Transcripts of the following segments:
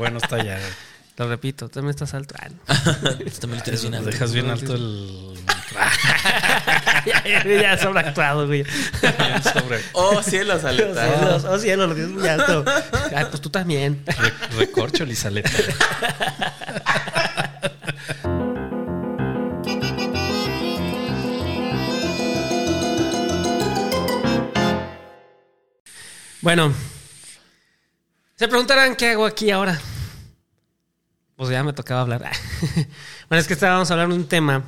bueno está allá. Lo repito, también estás alto. Ah, no. Tú también lo tienes bien alto. Dejas bien alto el. ya, ya sobreactuado, güey. bien sobre. Oh, cielos, Oh, Aleta. cielos, oh, cielos, lo tienes muy alto. Ay, pues tú también. Re- recorcho Lizaleta. Bueno, se preguntarán qué hago aquí ahora. Pues ya me tocaba hablar. bueno, es que estábamos hablando de un tema.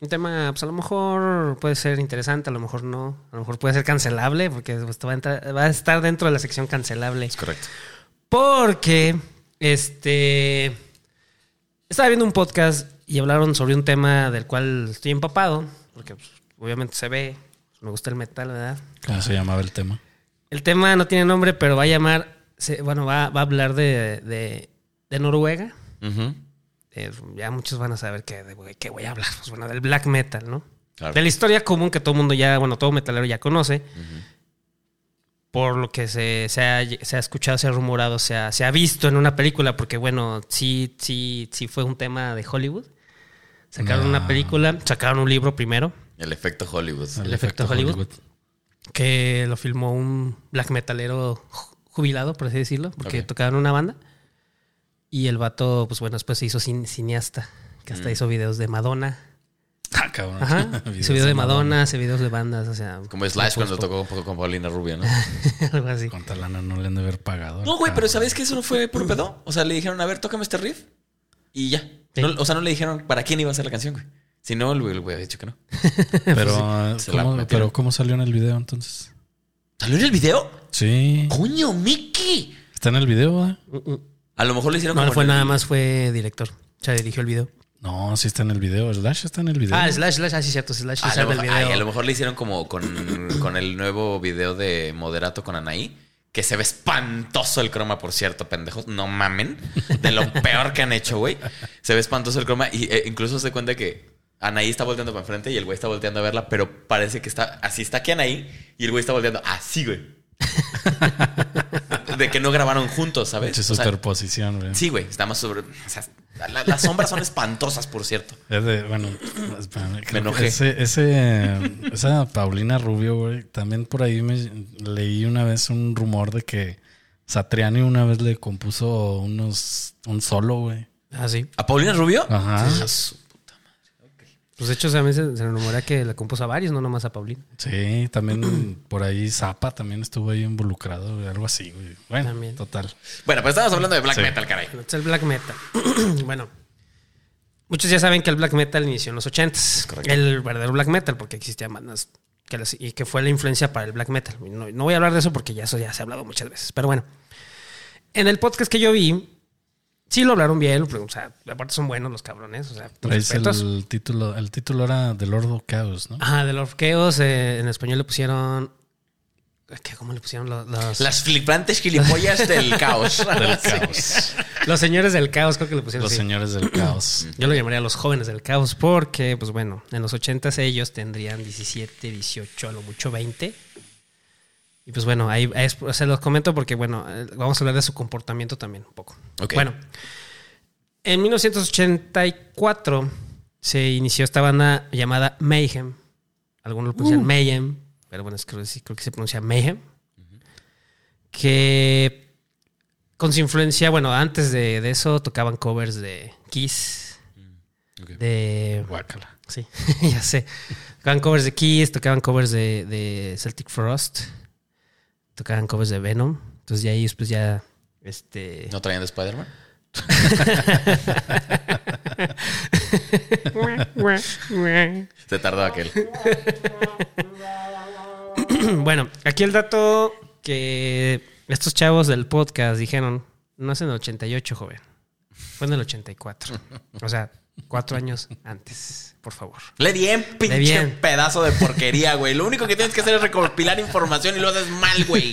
Un tema, pues a lo mejor puede ser interesante, a lo mejor no. A lo mejor puede ser cancelable, porque pues, va, a entrar- va a estar dentro de la sección cancelable. Es correcto. Porque, este. Estaba viendo un podcast y hablaron sobre un tema del cual estoy empapado, porque pues, obviamente se ve, me gusta el metal, ¿verdad? ¿Cómo se llamaba el tema? El tema no tiene nombre, pero va a llamar, bueno, va, va a hablar de, de, de Noruega. Eh, ya muchos van a saber qué, de qué voy a hablar. Pues bueno, del black metal, ¿no? Claro. De la historia común que todo el mundo ya, bueno, todo metalero ya conoce. Por lo que se, se ha, se ha escuchado, se ha rumorado, se ha, se ha visto en una película, porque bueno, sí, sí, sí fue un tema de Hollywood. Sacaron No. una película, sacaron un libro primero, El efecto Hollywood. El efecto Hollywood. que lo filmó un black metalero ju- jubilado, por así decirlo, porque Ok. tocaba en una banda. Y el vato, pues bueno, después se hizo cin- cineasta, que hasta hizo videos de Madonna. Ah, cabrón. Ajá. Videos hizo videos de Madonna, hace videos de bandas, o sea. Como Slash pues, cuando tocó un poco con Paulina Rubio, ¿no? algo así. Cuánta lana no le han de haber pagado. No, güey, pero ¿sabes que eso no fue por pedo? O sea, le dijeron, a ver, tócame este riff y ya. Sí. No- o sea, no le dijeron para quién iba a ser la canción, güey. Si no, el güey había dicho que no. Pero, ¿cómo, pero ¿cómo salió en el video entonces? ¿Salió en el video? Sí. ¡Coño, Mickey! ¿Está en el video, ¿verdad? Mm, mm. A lo mejor le hicieron No, no como fue en el- nada más, fue director. O sea, dirigió el video. No, sí está en el video. Slash está en el video. Ah, Slash, Slash, ah, sí, cierto, Slash A sale lo, el mejor, video. ay, a lo mejor le hicieron como con, con el nuevo video de Moderato con Anaí. Que se ve espantoso el croma, por cierto, pendejos. No mamen. De lo peor que han hecho, güey. Se ve espantoso el croma. Y eh, incluso se cuenta que Anaí está volteando para enfrente y el güey está volteando a verla, pero parece que está así. Está aquí Anaí y el güey está volteando así, güey. de que no grabaron juntos, ¿sabes? Sea, superposición, güey. sí, güey. Está más sobre. O sea, la- las sombras son espantosas, por cierto. Es de, bueno, que enojé. Ese, ese, esa Paulina Rubio, güey, también por ahí me leí una vez un rumor de que Satriani una vez le compuso unos, un solo, güey. Ah, sí. ¿A Paulina Rubio? Ajá. Pues de hecho, mí se, se rumora que le compuso a varios, no nomás a Paulín. Sí, también por ahí Zapa también estuvo ahí involucrado, algo así, güey. Bueno, También. total. Bueno, pues estamos hablando de black Sí. metal, caray. Es el black metal. bueno, muchos ya saben que el black metal inició en los 80s. Correcto. El verdadero black metal, porque existían bandas que las- y que fue la influencia para el black metal. No, no voy a hablar de eso porque ya eso ya se ha hablado muchas veces. Pero bueno, en el podcast que yo vi, sí lo hablaron bien. O sea, aparte son buenos los cabrones. O sea, Traes el título, el título era The Lord of Chaos, ¿no? Ajá, de los Chaos, eh, en español le pusieron. ¿qué, ¿Cómo le pusieron los, los, Las flipantes gilipollas del caos. Del caos. los señores del caos? Creo que le pusieron Los así. señores del caos. Yo lo llamaría los jóvenes del caos porque, pues bueno, en los 80 ellos tendrían 17, 18, a lo mucho 20. Y pues bueno, ahí es- se los comento porque, bueno, eh, vamos a hablar de su comportamiento también un poco. Ok. Bueno, en 1984 se inició esta banda llamada Mayhem. Algunos lo pronuncian Mayhem, pero bueno, es que creo que se pronuncia Mayhem. Que con su influencia, bueno, antes de, de eso tocaban covers de Kiss, Ok. de... Guácala. Sí, ya sé. Tocaban covers de Kiss, tocaban covers de, de Celtic Frost, tocaban covers de Venom. Entonces ya ellos pues ya... Este... ¿No traían de Spider-Man? Se tardó aquel. bueno, aquí el dato que estos chavos del podcast dijeron, no es en el 88, joven. Fue en el 84. O sea, cuatro años antes, por favor. Le bien, pinche bien. pedazo de porquería, güey. Lo único que tienes que hacer es recopilar información y lo haces mal, güey.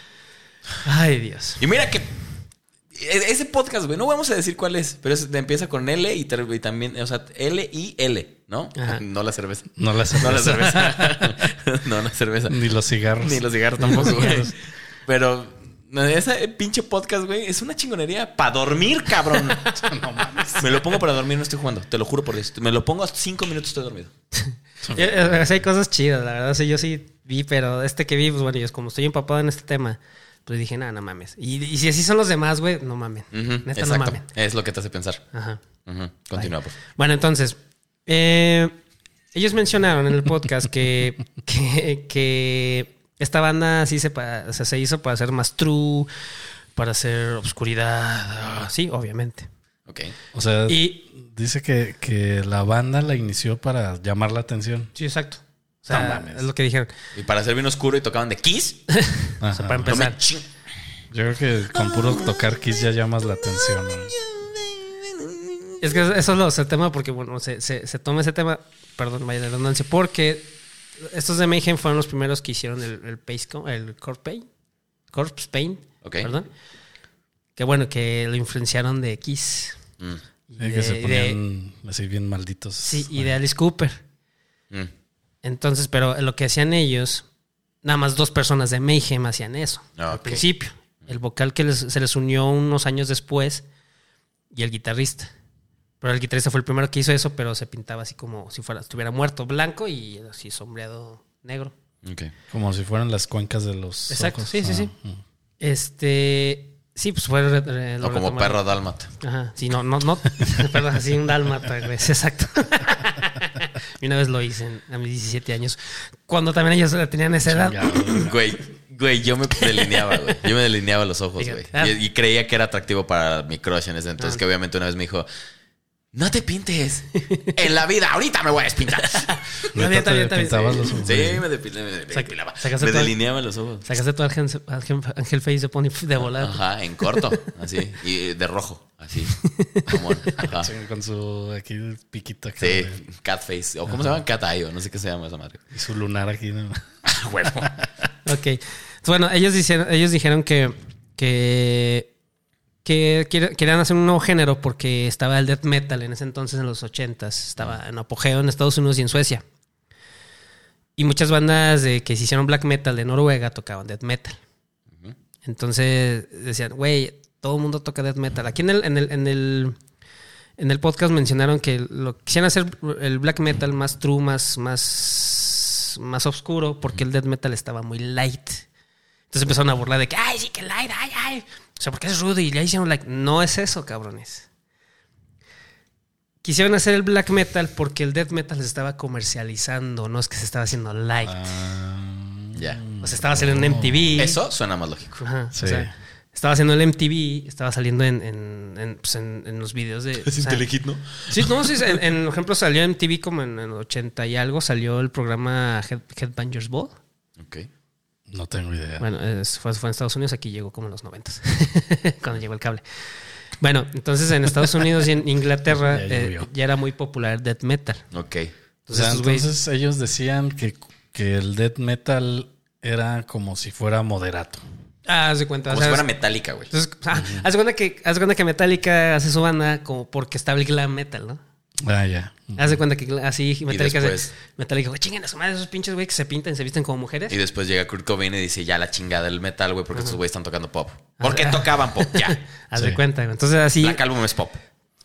Ay, Dios. Y mira que e- ese podcast, güey, no vamos a decir cuál es, pero es- empieza con L y, también, o sea, L y L, ¿no? Ajá. No la cerveza. No la No la cerveza. cerveza. no la cerveza. Ni los cigarros. Ni los cigarros tampoco, güey. Pero Ese pinche podcast, güey, es una chingonería para dormir, cabrón. no mames. Me lo pongo para dormir, no estoy jugando. Te lo juro por Dios. Me lo pongo a cinco minutos, estoy dormido. Eh, eh, sí hay cosas chidas, la verdad. Sí, yo sí vi, pero este que vi, pues bueno, yo como estoy empapado en este tema, pues dije, nada, no mames. Y, y si así son los demás, güey, no mamen. Ujú, Neta, no exacto. mamen. Es lo que te hace pensar. Ajá. Ujú. Continúa, por. Bueno, entonces, eh, ellos mencionaron en el podcast que, que, que esta banda sí se, pa- o sea, se hizo para ser más true, para hacer obscuridad. ah, Sí, obviamente. Ok. O sea, Y dice que, que la banda la inició para llamar la atención. sí, exacto. O sea, No mames. es lo que dijeron. Y para ser bien oscuro y tocaban de Kiss. Ajá. O sea, para No me empezar. Yo creo que con puro tocar Kiss ya llamas la atención. ¿no? Es que eso es lo, el tema porque, bueno, se, se, se toma ese tema, perdón, vaya la redundancia, porque estos de Mayhem fueron los primeros que hicieron el, el, el Corpse Paint, Corpse Paint, Ok. perdón. Que bueno, que lo influenciaron de Kiss. Mm, Y de, que se de- ponían así bien malditos. sí, y de Alice Cooper. mm. Entonces, pero lo que hacían ellos, nada más dos personas de Mayhem hacían eso Ah, al principio. El vocal que les- se les unió unos años después y el guitarrista. Pero el guitarrista fue el primero que hizo eso, pero se pintaba así como si fuera, estuviera muerto blanco y así sombreado negro. Ok. Como si fueran las cuencas de los Exacto, ojos. sí, sí, Ah, sí. mm. Este, sí, pues fue... lo O como perro dálmata. Ajá, sí, no, no, no, perdón, así un dálmata, exacto. y una vez lo hice en- a mis 17 años, cuando también ellos tenían esa edad. Güey, güey, yo me delineaba, güey. Yo me delineaba los ojos, güey. Fíjate. Y, y creía que era atractivo para mi crush en ese entonces, Ah. que obviamente una vez me dijo, no te pintes. En la vida, ahorita me voy a despintar. Bien, bien, bien. pintabas los ojos. Sí, me, me- me depilaba. sacaste Me todo el- delineaba los ojos. Sacaste tu ángel, ángel, ángel face de pony de volada. Ajá, en corto, así. Y de rojo, así. Mamón. Ajá. Sí, Con su aquí piquito acá Sí, de- cat face. O cómo se llama? Cat eye, o no sé qué se llama esa madre. y su lunar aquí. ¿no? Huevo. Ok. Bueno, ellos dijeron, ellos dijeron que, que, que querían hacer un nuevo género porque estaba el death metal en ese entonces, en los 80s. Estaba en apogeo en Estados Unidos y en Suecia. Y muchas bandas de, que se hicieron black metal de Noruega tocaban death metal. Entonces decían, güey, todo el mundo toca death metal. Aquí en el, en el, en el, en el podcast mencionaron que lo quisieran hacer el black metal más true, más, más, más oscuro, porque el death metal estaba muy light. Entonces empezaron a burlar de que, ay, sí, que light, ay, ay. O sea, porque es rudo y le hicieron like. No es eso, cabrones. Quisieron hacer el black metal porque el death metal se estaba comercializando, no es que se estaba haciendo light. Ah, Ya. O sea, estaba saliendo en MTV. Eso suena más lógico. Ajá, Sí. o sea, estaba haciendo el MTV, estaba saliendo en, en, en, pues, en- en los videos de. o sea, ¿no? Sí, no, sí, en, en, por ejemplo, salió en MTV como en, en 80 y algo, salió el programa Head, Headbangers Ball. Ok. No tengo idea. Bueno, es- fue, fue en Estados Unidos, aquí llegó como en los 90 cuando llegó el cable. Bueno, entonces en Estados Unidos y en Inglaterra Ya eh, ya era muy popular el death metal. Ok. o sea, estos güeyes- entonces ellos decían que, que el death metal era como si fuera moderato. Ah, haz de cuenta. Como o sea, si fuera es- metálica, güey. entonces, ah, haz de cuenta que, haz de cuenta que Metallica hace su banda como porque está el glam metal, ¿no? Ah, ya. Haz de cuenta que así Metallica, después- se, Metallica, güey, chinguen a su madre esos pinches güey que se pintan, se visten como mujeres. Y después llega Kurt Cobain y dice, ya la chingada del metal, güey, porque estos güeyes están tocando pop. ¿Por qué Ajá. tocaban pop? Ya. Haz Sí. de cuenta, güey. Entonces así, Black Album es pop.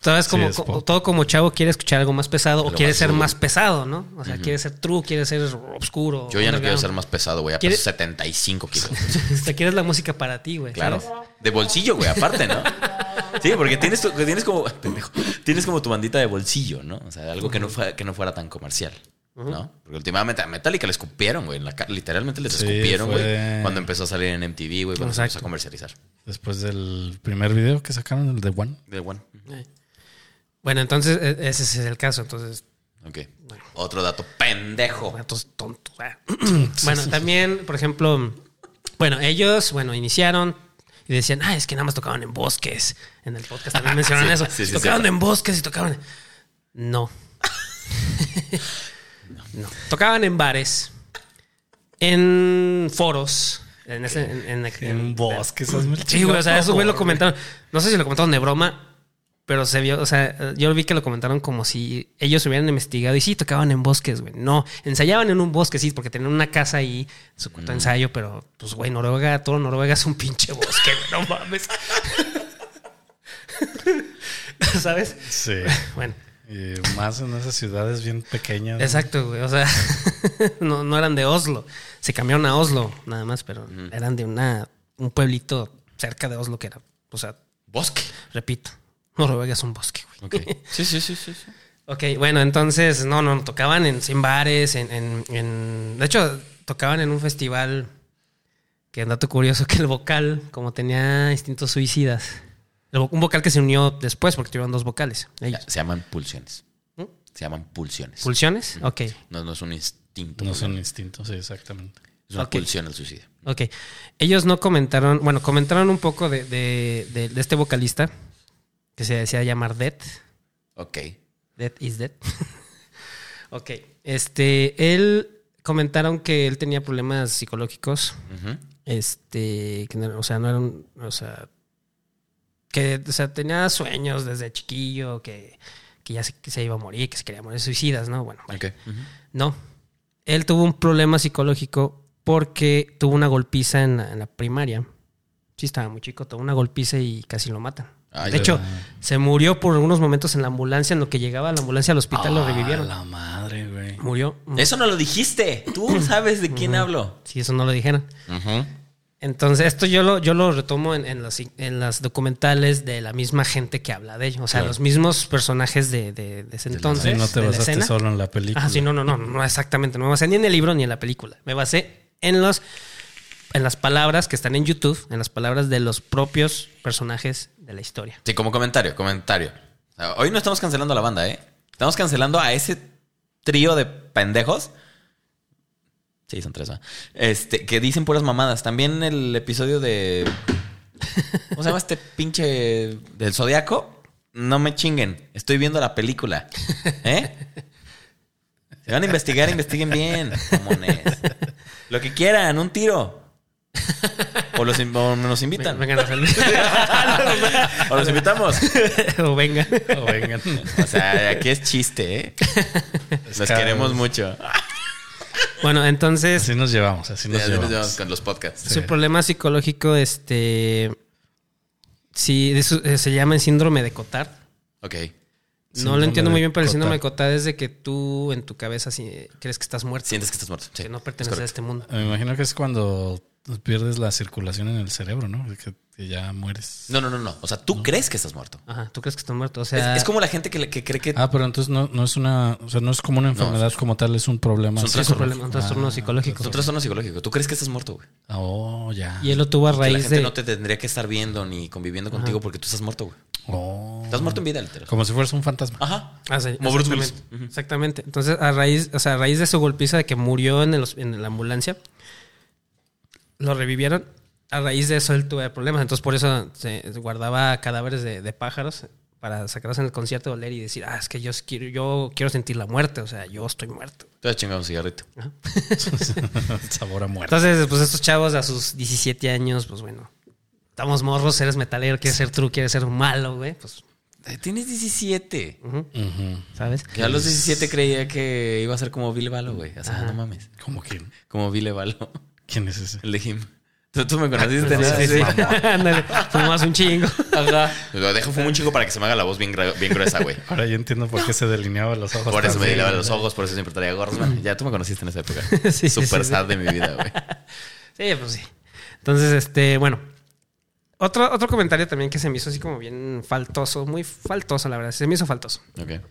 todo es como, Sí, es todo como chavo quiere escuchar algo más pesado o quiere más ser más pesado, ¿no? O sea, quiere ser true, quiere ser oscuro. Yo ya no quiero ser más pesado, güey. A ¿Quiere- peso 75 kilos. O sea, quieres la música para ti, güey. Claro. ¿sabes? De bolsillo, güey, aparte, ¿no? Sí, porque tienes, tu- tienes como. pendejo, tienes como tu bandita de bolsillo, ¿no? O sea, algo que no, fue, que no fuera tan comercial. ¿No? Porque últimamente a Metallica le escupieron, güey. Literalmente les Sí, escupieron, güey. fue- Cuando empezó a salir en MTV, güey. Cuando se empezó a comercializar. Después del primer video que sacaron, el de One. De One. Bueno, entonces e- ese es el caso. Entonces, Ok. Otro dato pendejo. Ratos tontos. ah. bueno, también, por ejemplo, bueno, ellos, bueno, iniciaron y decían, ah, es que nada más tocaban en bosques. En el podcast también mencionaron Sí, eso. sí, en bosques y tocaban. No. no. Tocaban en bares, en foros, en ese, en, en- en- bosques, Sí, güey, o sea, eso güey lo comentaron. No sé si lo comentaron de broma. Pero se vio, o sea, yo vi que lo comentaron como si ellos hubieran investigado y sí, tocaban en bosques, güey. No, ensayaban en un bosque, sí, porque tenían una casa ahí, su cuarto de ensayo, pero pues, güey, Noruega, todo Noruega es un pinche bosque, güey, no mames. ¿Sabes? Sí. Bueno, Y más en esas ciudades bien pequeñas. exacto, güey. O sea, no, no eran de Oslo. Se cambiaron a Oslo, nada más, pero eran de una, un pueblito cerca de Oslo que era, o sea, Bosque. repito, Noruega es un bosque, güey. Ok. Sí, sí, sí, sí. sí. Ok, bueno, entonces, no, no, tocaban en, en bares, en, en, en- De hecho, tocaban en un festival que dato curioso que el vocal, como tenía instintos suicidas, un vocal que se unió después porque tuvieron dos vocales. Ellos. Se llaman pulsiones. ¿Mm? Se llaman pulsiones. ¿Pulsiones? Ok, no, no es un instinto. No güey. son instintos, sí, exactamente. Es una pulsión al suicidio. ok. Ellos no comentaron, bueno, comentaron un poco de, de- de- de este vocalista que se decía llamar Dead. Ok. Dead is dead. ok. Este, él comentaron que él tenía problemas psicológicos. Este, que no- o sea, no era un, o sea, que, o sea, tenía sueños desde chiquillo, que, que ya se, que se iba a morir, que se quería morir suicidas, ¿no? Bueno, no. Él tuvo un problema psicológico porque tuvo una golpiza en la, en la primaria. Sí, estaba muy chico, tuvo una golpiza y casi lo matan. Ay, de hecho, se murió por algunos momentos en la ambulancia, en lo que llegaba a la ambulancia al hospital lo Ah, revivieron. la madre, güey. Murió. Eso no lo dijiste. Tú sabes de quién hablo. Sí, eso no lo dijeron. Ujú. Entonces, esto yo lo, yo lo retomo en, en, los, en las documentales de la misma gente que habla de ello. O sea, Claro. los mismos personajes de, de, de ese entonces. No te basaste solo en la película. Ah, sí, no, no, no, no, exactamente. No me basé ni en el libro ni en la película. Me basé en los en las palabras que están en YouTube, en las palabras de los propios personajes de la historia. Sí, como comentario, comentario. Hoy no estamos cancelando a la banda, ¿eh? Estamos cancelando a ese trío de pendejos. Sí, son tres, ¿va? Este, que dicen puras mamadas. También el episodio de. ¿Cómo se llama este pinche del Zodiaco? No me chinguen. Estoy viendo la película. ¿Eh? Se van a investigar, investiguen bien. Mamones. Lo que quieran, un tiro. O, los, o nos invitan. Vengan a salir. O los invitamos. o vengan. O vengan. O sea, aquí es chiste, ¿eh? Los queremos mucho. Bueno, entonces, Así nos llevamos, así nos nos llevamos. llevamos con los podcasts. su problema psicológico, este. Sí, eh, se llama el síndrome de Cotard. Ok. No Síndrome lo entiendo muy bien, pero el síndrome de Cotard. Es de que tú en tu cabeza sí, crees que estás muerto. Sientes que estás muerto. Sí, que no es perteneces a este mundo. Me imagino que es cuando pierdes la circulación en el cerebro, ¿no? Que, que ya mueres. No, no, no, no. O sea, tú crees que estás muerto. Ajá, tú crees que estás muerto. O sea, es como la gente que, le- que cree que. Ah, pero entonces no, no es una, o sea, no es como una enfermedad como tal, es un problema. Es un es un trastorno. problema, un trastorno psicológico. es un trastorno psicológico. Tú crees que estás muerto, güey. Oh, ya. Y él lo tuvo a Que la raíz gente de. no te tendría que estar viendo ni conviviendo contigo porque tú estás muerto, güey. Oh. Estás muerto en vida, literal. Como si fueras un fantasma. Ajá. Ah, sí, Como Bruce Willis. exactamente. Exactamente. Entonces, a raíz, o sea, a raíz de su golpiza de que murió en, el en la ambulancia, lo revivieron. A raíz de eso él tuvo problemas. Entonces, por eso se guardaba cadáveres de, de pájaros para sacarlos en el concierto, oler y decir, ah, es que yo quiero, yo quiero sentir la muerte. O sea, yo estoy muerto. Te vas a chingar un cigarrito. Sabor a muerte. Entonces, pues estos chavos a sus 17 años, pues bueno, estamos morros, eres metalero, quieres ser true, quieres ser malo, güey. Pues, Tienes 17. ujú, Ujú. ¿sabes? Yo a los 17 creía que iba a ser como Vile Valo, güey. O sea, no mames. ¿Cómo quién? Como Vile Valo. ¿Quién es ese? El de Jim. Tú, tú me conociste, ¿no? Sí, sí. Ándale, fumas un chingo. Ajá. Lo dejo fumo un chingo para que se me haga la voz bien, bien gruesa, güey. Ahora ya entiendo por qué se delineaba los ojos. Por eso me lavaba los ojos, por eso siempre traía gorros. Bueno, ya tú me conociste en esa época. Sí, sí. sad de mi vida, güey. Sí, pues sí. Entonces, este, bueno. Otro, otro comentario también que se me hizo así como bien faltoso, muy faltoso, la verdad. Se me hizo faltoso. Ok.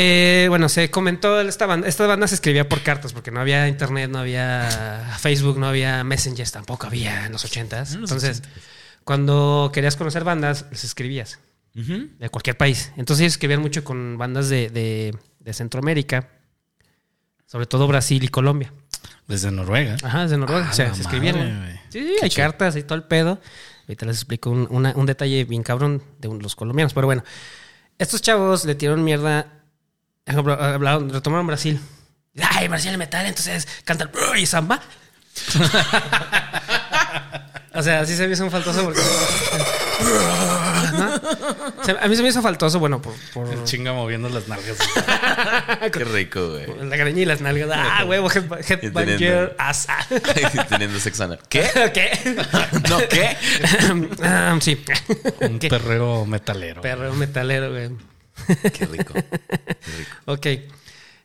Eh, bueno, se comentó esta banda. Esta banda se escribía por cartas porque no había internet, no había Facebook, no había Messengers, tampoco había en los ochentas. En los Entonces, cuando querías conocer bandas, les escribías de cualquier país. Entonces ellos escribían mucho con bandas de, de- de Centroamérica, sobre todo Brasil y Colombia. Desde Noruega. Ajá, desde Noruega. Ah, o sea, se escribían. madre, ¿no? güey. Sí, sí, hay cartas y todo el pedo. Ahorita les explico un, una- un detalle bien cabrón de un- los colombianos. Pero bueno, estos chavos le tiraron mierda. Hablaron, retomaron Brasil. Ay, Brasil es metal, entonces canta el y samba. o sea, así se me hizo un faltoso porque. ¿no? O sea, a mí se me hizo faltoso, bueno, por, por El chinga moviendo las nalgas. Qué rico, güey. la greña y las nalgas. Ah, huevo, head- headbanger, ass. Teniendo sexo anal. ¿Qué? ¿Qué? ¿No qué? Ah, sí. Un ¿Qué? perreo metalero. Perreo metalero, güey. Qué rico. Qué rico. Ok.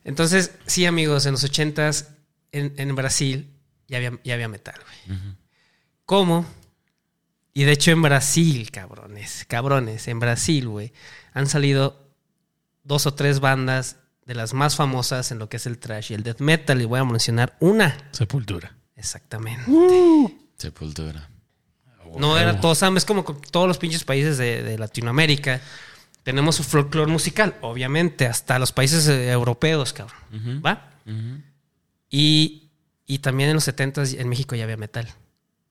Entonces, sí, amigos, en los ochentas en, en Brasil ya había, ya había metal, güey. ¿Cómo? Y de hecho en Brasil, cabrones, cabrones, en Brasil, güey, han salido dos o tres bandas de las más famosas en lo que es el trash y el death metal. Y voy a mencionar una. Sepultura. Exactamente. Sepultura. No era todo, es como con todos los pinches países de, de Latinoamérica. Tenemos su folclore musical, obviamente, hasta los países eh, europeos, cabrón. ¿Va? Y, y también en los 70 en México ya había metal.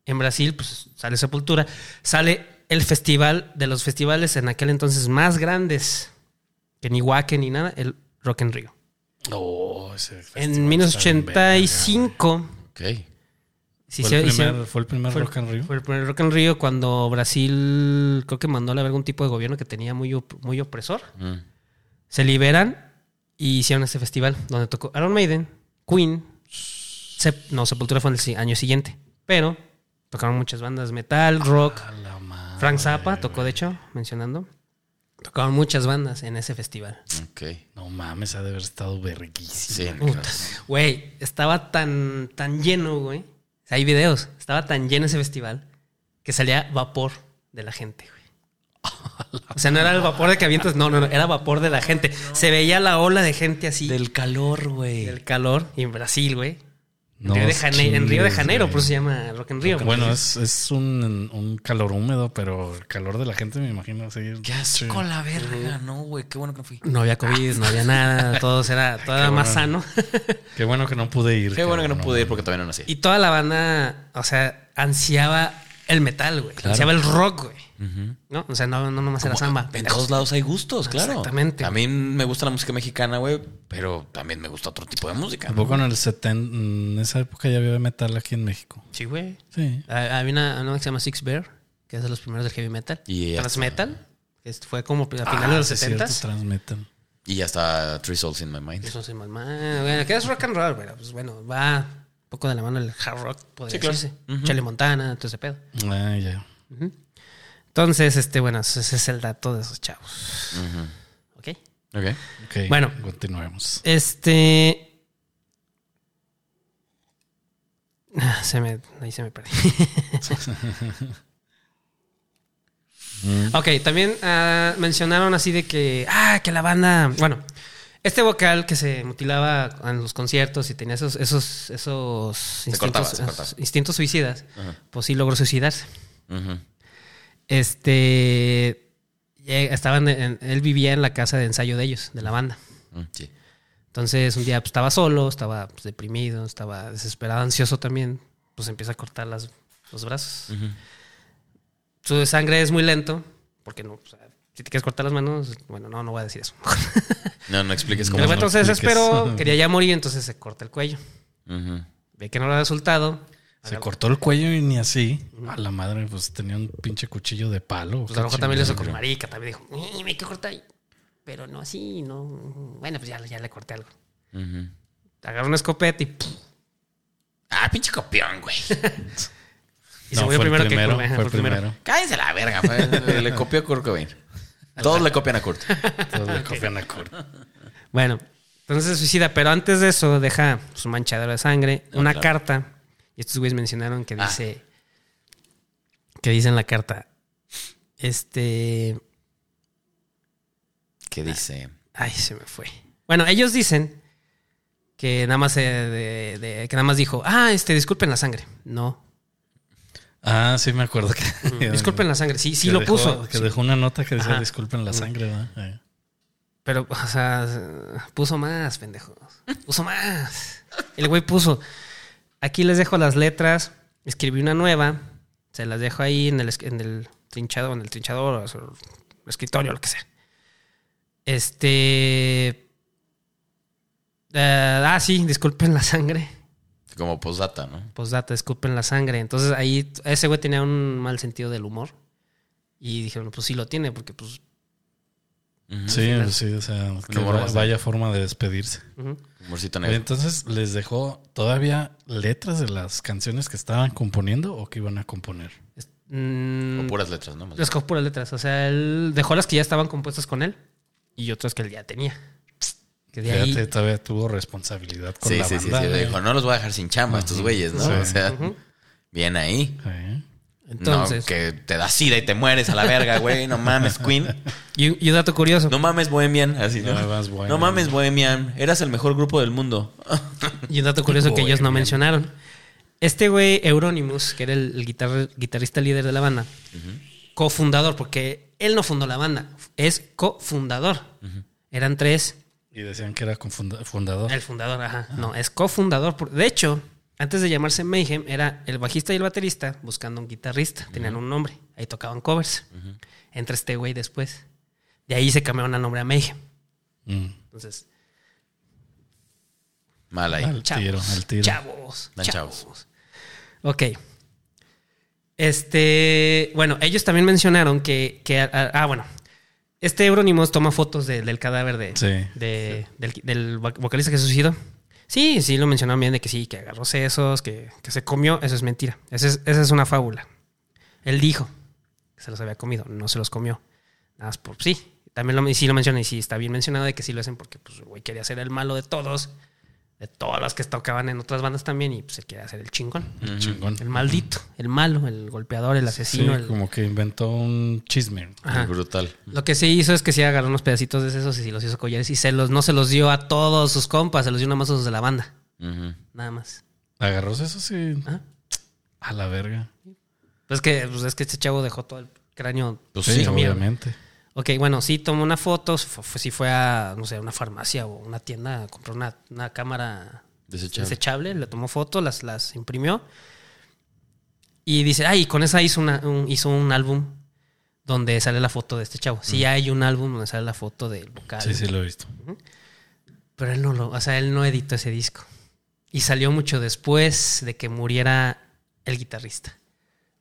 En Brasil, pues sale Sepultura. Sale el festival de los festivales en aquel entonces más grandes que ni Wacken ni nada, el Rock en Rio. Oh, ese festival En está bien 1985 Ok. Sí verga, se- Fue, el hicieron- primer, fue el primer fue el- Rock and Rio. Fue el primer Rock en Río cuando Brasil creo que mandó a la verga un tipo de gobierno que tenía muy, op- muy opresor. Mm. Se liberan y hicieron este festival donde tocó Iron Maiden, Queen, Sep- no, Sepultura fue en el año siguiente, pero tocaron muchas bandas, metal, rock. A la madre. Frank Zappa tocó, de hecho, mencionando. Tocaron muchas bandas en ese festival. Ok. No mames, ha de haber estado verguísimo. Sí. Puta. Güey, estaba tan, tan lleno, güey. Hay videos. Estaba tan lleno ese festival que salía vapor de la gente, güey. O sea, no era el vapor de que avientas, no, no, no, era vapor de la gente. Se veía la ola de gente así del, calor, güey. calor y en Brasil, güey. No Río de Janeiro, en Río de Janeiro, por eso se llama Rock en Río. Bueno, es, es un, un calor húmedo, pero el calor de la gente me imagino así. Qué asco la verga, no, güey. Qué bueno que no fui. No había COVID, no había nada, todo era, todo era más sano. Qué bueno que no pude ir. Qué bueno que no pude ir porque todavía no nací. Y toda la banda, o sea, ansiaba el metal, güey. Claro. Ansiaba el rock, güey. Ujú. ¿No? O sea, no, no nomás era samba. En todos lados hay gustos, claro. Exactamente. A mí me gusta la música mexicana, güey, pero también me gusta otro tipo de música. ¿no? Tampoco en el 70, en esa época ya había metal aquí en México. Sí, güey. Sí. Ah, Había una, una que se llama Six Bear, que es de los primeros del heavy metal. Y Trans hasta- metal, que fue como a finales Ah, de los sí es 70 cierto, transmetal. Y ya está Three Souls in My Mind. Eso sí, mamá. Bueno, que es rock and roll, pero pues bueno, va un poco de la mano el hard rock, podría Sí, claro. decirse. Ujú. Charlie Montana, todo ese pedo. Ah, ya. Entonces, este, bueno, ese es el dato de esos chavos. Ujú. ¿Ok? Ok. Ok, Bueno. continuemos. Este. Ah, Se me, ahí se me perdí. ok, también ah, mencionaron así de que. Ah, que la banda. Bueno, este vocal que se mutilaba en los conciertos y tenía esos, esos, esos cortaba, instintos, se cortaba. esos instintos suicidas, Ajá. pues sí logró suicidarse. Ujú. Este. Estaban en- él vivía en la casa de ensayo de ellos, de la banda. Mm, Sí. Entonces un día pues, estaba solo, estaba pues, deprimido, estaba desesperado, ansioso también. Pues empieza a cortar las, los brazos. Ujú. Su sangre es muy lento, porque no, o sea, si te quieres cortar las manos, bueno, no, no voy a decir eso. No, no expliques cómo. no entonces expliques. desesperó, quería ya morir, entonces se corta el cuello. Ve que no le ha resultado. Se cortó el cuello y ni así. A la madre, pues tenía un pinche cuchillo de palo. Pues a lo mejor también le hizo con chingados. marica, también dijo, "Eh, me hay que cortar. Pero no así, no. Bueno, pues ya, ya le corté algo. Ujú. Agarró una escopeta y, ¡pum! Ah, pinche copión, güey. y No, se murió fue el primero, primero, que Ajá, fue el primero. Cállense la verga. fue- Le copió a Kurt Cobain. Todos le copian a Kurt. Todos le copian a Kurt. Bueno, entonces se suicida, pero antes de eso deja su manchadero de sangre, Ah, una claro. carta. Y estos güeyes mencionaron que Ah. dice. Que dice en la carta. Este. ¿Qué dice? Ay, se me fue. Bueno, ellos dicen que nada más, eh, de- de- que nada más dijo, ah, este, disculpen la sangre. No. Ah, sí me acuerdo que... Disculpen la sangre. Sí, sí lo dejó- puso. Que Sí. dejó una nota que decía Ajá. disculpen la sangre, ¿verdad? Eh. Pero, o sea, puso más, pendejos. Puso más. El güey puso. Aquí les dejo las letras. Escribí una nueva. Se las dejo ahí en el, en el trinchado, en el trinchador, o escritorio, lo que sea. Este. eh, ah, sí, disculpen la sangre. Como posdata, ¿no? Postdata, disculpen la sangre. Entonces ahí ese güey tenía un mal sentido del humor. Y dijeron, pues sí lo tiene, porque pues... Sí, sí, o sea, que va- vaya forma de despedirse. Humorcito negro. entonces, ¿les dejó todavía letras de las canciones que estaban componiendo o que iban a componer? Es- mm, O puras letras, ¿no? Más Les cojo puras letras. O sea, él dejó las que ya estaban compuestas con él y otras que él ya tenía. Que de Fíjate, ahí. todavía tuvo responsabilidad con Sí, la sí, sí, banda. sí. ¿eh? Dijo, no los voy a dejar sin chamba estos güeyes, ¿no? Sí. O sea, bien ahí. Sí. Entonces, no, que te da sida y te mueres a la verga, güey. No mames, Queen. y, y un dato curioso. No mames, Bohemian. Así, ¿no? No. No mames, Bohemian. Eras el mejor grupo del mundo. Y un dato curioso que ellos no mencionaron. Este güey, Euronymous, que era el, el guitar- guitarrista líder de la banda, cofundador, porque él no fundó la banda, es cofundador. Eran tres. Y decían que era fundador. El fundador, ajá. No, es cofundador. De hecho, antes de llamarse Mayhem, era el bajista y el baterista buscando un guitarrista. Tenían un nombre. Ahí tocaban covers. Entra este güey después. De ahí se cambiaron el nombre a Mayhem. Mm. Entonces, Mal ahí. Al chavos. tiro, al tiro. Chavos. Chavos. Ok. Este, bueno, ellos también mencionaron que, que ah, ah, bueno, este Euronymous toma fotos de- del cadáver de, Sí. de- del, del vo- vocalista que se suicidó. Sí, sí, lo mencionaron bien de que sí, que agarró sesos, que, que se comió. Eso es mentira. Esa es, esa es una fábula. Él dijo que se los había comido, no se los comió. Nada más por sí. También lo, sí lo mencionan y sí está bien mencionado de que sí lo hacen porque, pues, güey, quería ser el malo de todos, de todas las que tocaban en otras bandas también y pues se quería hacer el chingón. El chingón. El maldito, el malo, el golpeador, el Sí, asesino. el- como que inventó un chisme. Ajá. Brutal. Lo que sí hizo es que sí agarró unos pedacitos de sesos y sí los hizo collares y se los, no se los dio a todos sus compas, se los dio nada más a los de la banda. Nada más. Agarró eso sí. A la verga. Pues es que, pues es que este chavo dejó todo el cráneo. Pues sí, sí, mierda. Ok, bueno, sí tomó una foto, fue, fue- sí fue a, no sé, una farmacia o una tienda, compró una, una cámara Desechable. desechable, le tomó fotos, las, las imprimió. Y dice, ay, con esa hizo, una, un, hizo un álbum donde sale la foto de este chavo. Sí hay un álbum donde sale la foto del vocal. Sí, sí, lo he visto. Pero él no lo, o sea, él no editó ese disco. Y salió mucho después de que muriera el guitarrista.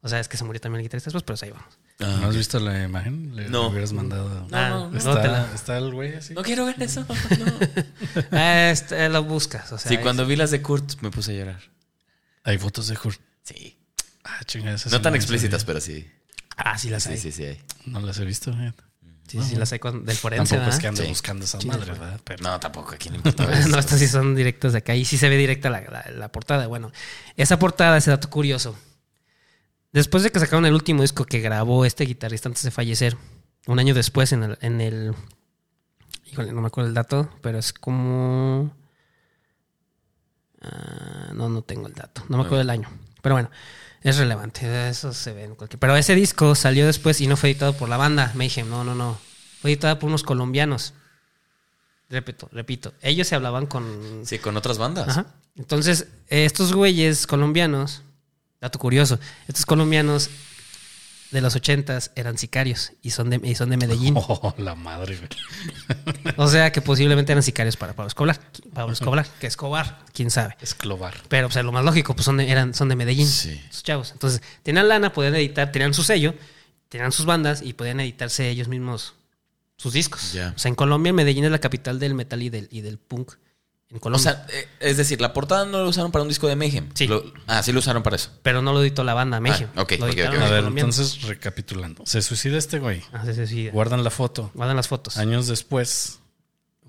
O sea, es que se murió también el guitarrista después, pero ahí vamos. Ah, ¿No has visto la imagen? Le No. le hubieras mandado. Ah, no, no. Está, te la- está el güey así. No quiero ver eso. Ah, este, lo buscas, o sea. sí, es- cuando vi las de Kurt me puse a llorar. Hay fotos de Kurt. Sí. Ah, chinga, esas No tan explícitas, sabía. pero sí. Ah, sí las Sí, hay. sí, sí. hay. No las he visto. fíjate. Sí, sí, las hay con- del forense, Tampoco es ¿verdad? que ando Sí. buscando esas Sí, madres. ¿verdad? Pero No, tampoco. ¿A quién le importa eso? no, estas sí son directas de acá. Y sí se ve directa la, la- la portada. Bueno, esa portada, ese dato curioso. Después de que sacaron el último disco que grabó este guitarrista antes de fallecer, un año después en el... En el híjole, no me acuerdo el dato, pero es como... ah, no, no tengo el dato. No me acuerdo el año. Pero bueno, es relevante. Eso se ve en cualquier... Pero ese disco salió después y no fue editado por la banda. Mayhem, no, no, no. Fue editado por unos colombianos. Repito, repito. Ellos se hablaban con... Sí, con otras bandas. Ajá. Entonces, estos güeyes colombianos, dato curioso, estos colombianos de los ochentas eran sicarios y son de, y son de Medellín. Oh, la madre. O sea que posiblemente eran sicarios para Pablo Escobar. Pablo Escobar, que Escobar, quién sabe. Esclobar. Pero pues, lo más lógico, pues son de, eran, son de Medellín, Sí. esos chavos. Entonces, tenían lana, podían editar, tenían su sello, tenían sus bandas y podían editarse ellos mismos sus discos. O sea, en Colombia, Medellín es la capital del metal y del, y del punk. En O sea, eh, es decir, la portada no la usaron para un disco de Mayhem. Sí. Lo- ah, sí lo usaron para eso. pero no lo editó la banda, México. Ah, ok, lo ok, editaron ok, los A ver, entonces, recapitulando. Se suicida este güey. Ah, sí, sí, sí. Guardan la foto. Guardan las fotos. Años después.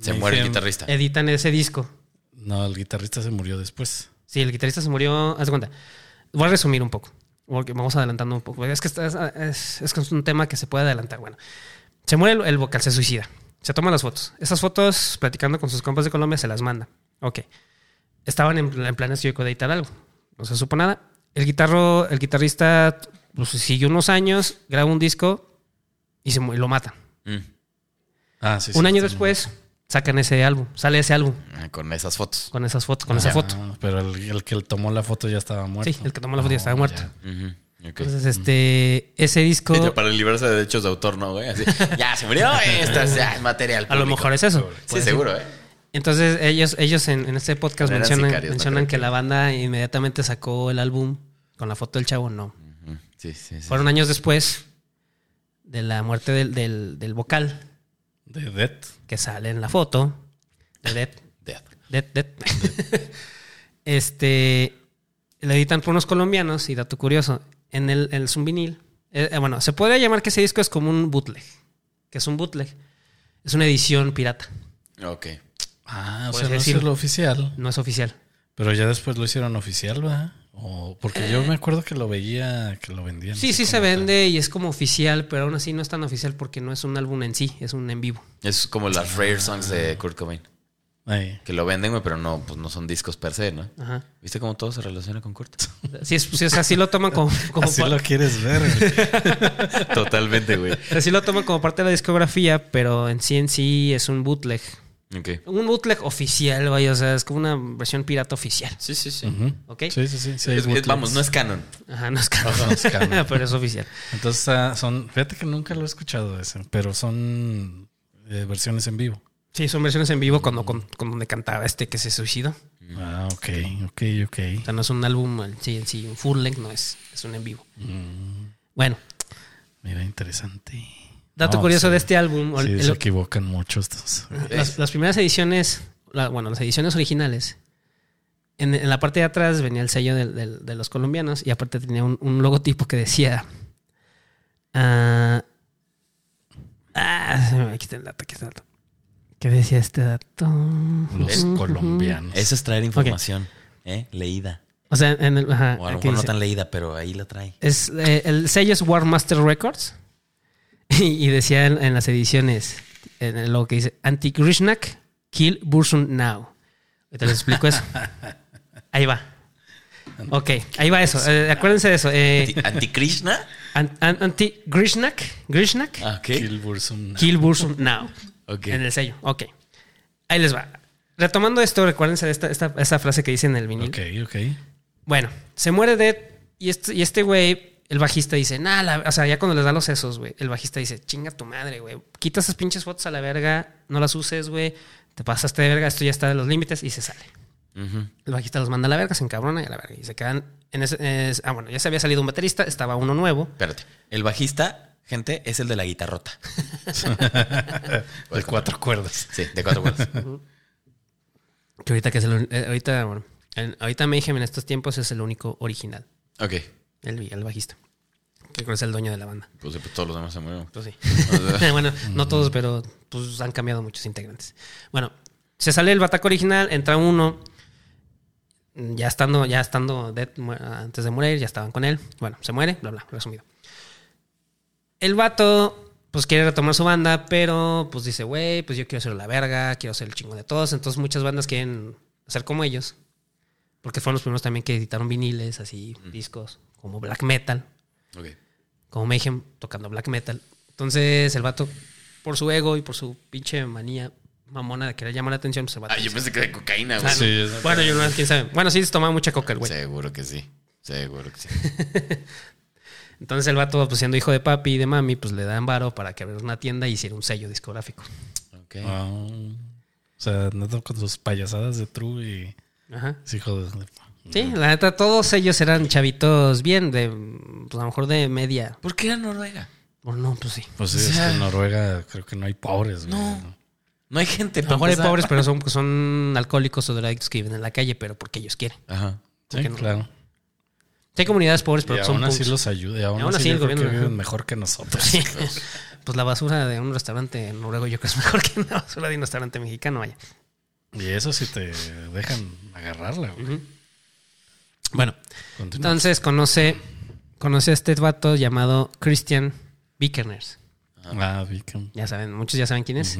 Se Mayhem- muere el guitarrista. Editan ese disco. No, el guitarrista se murió después. Sí, el guitarrista se murió. Haz de cuenta. Voy a resumir un poco. Porque vamos adelantando un poco. Es que es, es un tema que se puede adelantar. Bueno, se muere el, el vocal, se suicida. Se toman las fotos. Esas fotos, platicando con sus compas de Colombia, se las manda. Ok. Estaban en, en planes yo de editar algo. No se supo nada. El guitarro, el guitarrista pues, siguió unos años, graba un disco y se y lo matan. Mm. Ah, sí. un sí, año después sacan ese álbum. Sale ese álbum Ah, Con esas fotos. con esas fotos, con Ah, esa foto. Pero el, el que tomó la foto ya estaba muerto. Sí, el que tomó la foto ya estaba Oh, muerto. ya. Entonces, este, ese disco, Sí, para librarse de derechos de autor, ¿no, güey? Así, ya se murió, esto es ya, es material. a lo mejor es eso. Sí, Puede ser. seguro, ¿eh? Entonces, ellos, ellos en, en este podcast No mencionan, sicarios, mencionan que que- la banda inmediatamente sacó el álbum con la foto del chavo. No. Sí, sí, sí. Fueron años después de la muerte del, del, del vocal De Dead. que sale en la foto. De Dead. Death. Dead, Dead. este. Lo editan por unos colombianos y dato curioso. En el, en el es un vinil. eh, eh, bueno, se podría llamar que ese disco es como un bootleg. Que es un bootleg. Es una edición pirata. Ok. Ah, o sea, no es lo oficial. No es oficial. Pero ya después lo hicieron oficial, ¿verdad? O porque yo me acuerdo que lo veía, que lo vendían. Eh. Sí, sí se vende y es como oficial, pero aún así no es tan oficial porque no es un álbum en sí, es un en vivo. Es como las rare songs de Kurt Cobain. Que lo venden, güey, pero no, pues no son discos per se, ¿no? Ajá. ¿Viste cómo todo se relaciona con Kurt? Sí, es, sí, es así lo toman como, como Así lo quieres ver. güey. Totalmente, güey. así lo toman como parte de la discografía, pero en sí en sí es un bootleg. Un bootleg oficial, vaya, o sea, es como una versión pirata oficial. Sí, sí, sí. Ujú. ¿Ok? Sí, sí, sí. sí Es- es- vamos, no es canon. Ajá, no es canon. No, no es canon. pero es oficial. Entonces ah, son, fíjate que nunca lo he escuchado ese, pero son eh, versiones en vivo. Sí, son versiones en vivo cuando, con, con donde cantaba este que se suicidó. Ah, ok, ok, ok. O sea, no es un álbum sí, en sí, un full length, no es, es un en vivo. Mm, Bueno, mira, interesante. dato No, curioso sí. de este álbum. Sí, el- se equivocan mucho estos. las, las primeras ediciones, la- bueno, las ediciones originales, en, en la parte de atrás venía el sello del- de los colombianos y aparte tenía un, un logotipo que decía. ah, ah, aquí está el dato, aquí está el dato. ¿Qué decía este dato? Los colombianos. Eso es traer información, ¿eh? Leída. O sea, en el. Ajá, O a lo mejor no tan leída, pero ahí la trae. Es, eh, el sello es War Master Records. Y, y decía en, en las ediciones, en el logo que dice Anti-Grishnak, Kill Bursun Now. Ahorita les explico eso. Ahí va. Ok, ahí va eso. Eh, acuérdense de eso. Eh, Anti- ¿Antikrishna? an- an- Anti-Grishnak, Grishnak, Ah, ok. Kill Bursum. Kill Bursun Now. En el sello. Ok. Ahí les va. Retomando esto, recuérdense de esta, frase que dice en el vinil. Ok, ok. Bueno, se muere Dead y este, y este güey, el bajista dice, nah, la- o sea, ya cuando les da los sesos, güey, el bajista dice, chinga tu madre, güey, quita esas pinches fotos a la verga, no las uses, güey, te pasaste de verga, esto ya está de los límites y se sale. El bajista los manda a la verga, se encabrona y a la verga. Y se quedan en ese... ah, bueno, ya se había salido un baterista, estaba uno nuevo. Espérate. El bajista, gente, es el de la guitarrota. De cuatro cuerdas. Sí, de cuatro cuerdas. Que ahorita que es el... eh, ahorita, bueno, en- ahorita Mayhem en estos tiempos es el único original, ok. el, el bajista. Que creo que es el dueño de la banda. Pues, sí, pues todos los demás se murieron. Pues sí. bueno, no todos, pero pues han cambiado muchos integrantes. Bueno, se sale el bataco original, entra uno. Ya estando, ya estando dead, antes de morir, ya estaban con él. Bueno, se muere, bla, bla, resumido. El vato, pues quiere retomar su banda, pero pues dice, güey, pues yo quiero ser la verga, quiero ser el chingo de todos. Entonces muchas bandas quieren ser como ellos. Porque fueron los primeros también que editaron viniles, así, discos, como black metal Ok. como Mayhem tocando black metal. Entonces el vato, por su ego y por su pinche manía mamona de querer llamar la atención, pues el vato Ah, yo pensé que de cocaína, "Ah, güey. no". Sí, es- Bueno, yo no, quién sabe. Bueno, sí, se tomaba mucha coca el güey. Seguro que sí. Seguro que sí. Entonces el vato, pues siendo hijo de papi y de mami, pues le dan varo para que abriera una tienda y hiciera un sello discográfico. Ok. Ah, o sea, andando con sus payasadas de True y Ajá. es hijo de. Sí, la neta, todos ellos eran chavitos bien, de, pues a lo mejor de media. ¿Por qué era Noruega? O no, pues sí. Pues sí, O es que en Noruega creo que no hay pobres. güey. No. No hay gente. A lo mejor hay pobres, pero son, son alcohólicos o drogadictos que viven en la calle, pero porque ellos quieren. Ajá. Sí, ¿Por qué no? claro. Sí hay comunidades pobres, pero y son aún así punks. los ayuda. Y aún, Aún así, así el gobierno- viven mejor que nosotros. Sí. Pues la basura de un restaurante en noruego yo creo que es mejor que la basura de un restaurante mexicano, vaya. Y eso sí te dejan agarrarla, güey. Bueno, Continúa. entonces conoce, conoce a este vato llamado Christian Vickerners. Ah, Beacon. Ya saben, muchos ya saben quién es.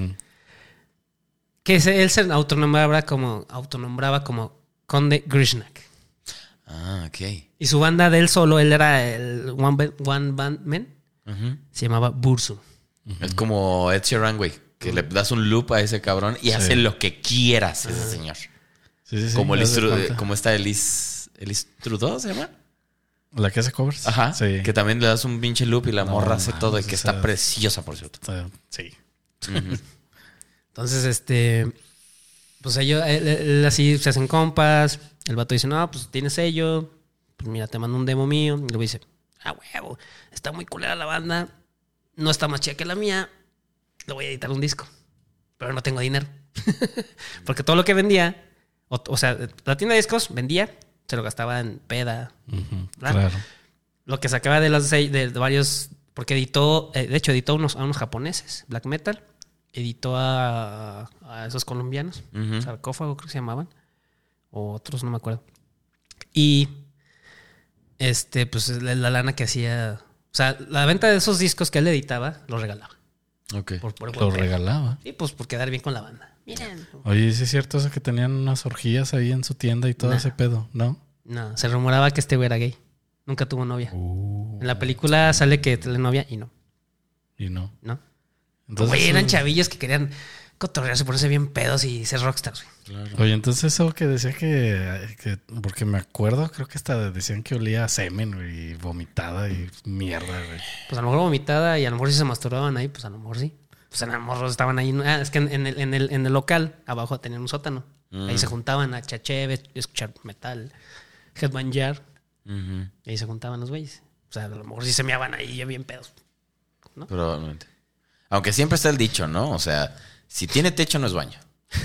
Que se- él se autonombraba como, autonombraba como Conde Grishnak. Ah, ok. Y su banda de él solo, él era el One, Band- one Band Man, se llamaba Bursum. Es como Ed Sheeran, güey. Que le das un loop a ese cabrón y hace lo que quieras ese señor. Sí, sí, sí. como, cuenta. como esta Elise, Elise Trudeau, ¿se llama? La que hace covers. Ajá. Sí. Que también le das un pinche loop y la No morra hace todo y que está preciosa, por cierto. Está- Sí. Entonces, este. Pues ellos, él, él así se hacen compas. El vato dice, no, pues tienes sello. Pues mira, te mando un demo mío. Y luego dice, ah, huevo, está muy culera la banda. no está más chida que la mía, le voy a editar un disco. Pero no tengo dinero. Porque todo lo que vendía, o, o sea, la tienda de discos vendía, se lo gastaba en peda. Claro. claro. Lo que sacaba de los de, de varios, porque editó, eh, de hecho editó unos, a unos japoneses, black metal, editó a, a esos colombianos, sarcófago creo que se llamaban, o otros no me acuerdo. Y este, pues la, la lana que hacía, o sea, la venta de esos discos que él editaba, los regalaba. Ok. Por, por Lo buen pedo. regalaba. Sí, pues por quedar bien con la banda. Miren. Oye, ¿sí es cierto eso que tenían unas orgías ahí en su tienda y todo Nah. ese pedo? ¿No? No, se rumoraba que este güey era gay. Nunca tuvo novia. Uh, En la película sale que tiene novia y no, y no. ¿no? Entonces, Güey, eran chavillos que querían cotorrearse, ponerse bien pedos y ser rockstars. güey. Oye, entonces eso que decía que, que- Porque me acuerdo, creo que hasta decían que olía a semen güey, y vomitada y mierda, güey. Pues a lo mejor vomitada y a lo mejor si se masturbaban ahí, pues a lo mejor sí. Pues a lo mejor estaban ahí. Ah, es que en, en el, en, el, en el local, abajo tenían un sótano. Ahí Mm. se juntaban a chacheve, escuchar metal, headbanger. Ujú. Y ahí se juntaban los güeyes. O sea, a lo mejor sí se meaban ahí ya bien pedos. Probablemente. Aunque siempre está el dicho, ¿no? O sea, si tiene techo no es baño.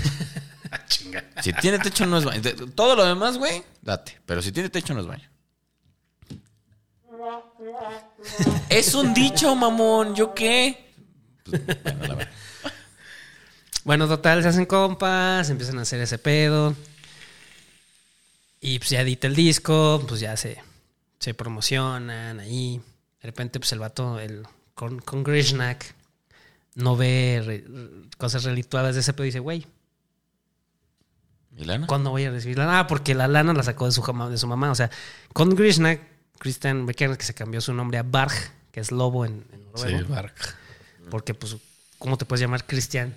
Si tiene techo no es baño. Todo lo demás, güey, date. Pero si tiene techo no es baño. Es un dicho, mamón. ¿Yo qué? Pues, bueno, la verdad. Bueno, total, se hacen compas, empiezan a hacer ese pedo. Y pues ya edita el disco, pues ya se, se promocionan ahí. De repente, pues el vato, el con, con Grishnak, no ve re- cosas relictuadas de ese pedo y dice, güey, ¿Y lana? ¿cuándo voy a recibir lana? Ah, porque la lana la sacó de su, de su mamá. O sea, con Grishnak, Christian Becker, que se cambió su nombre a Barg, que es lobo en, en Sí. Bark. Porque, pues, ¿cómo te puedes llamar Christian?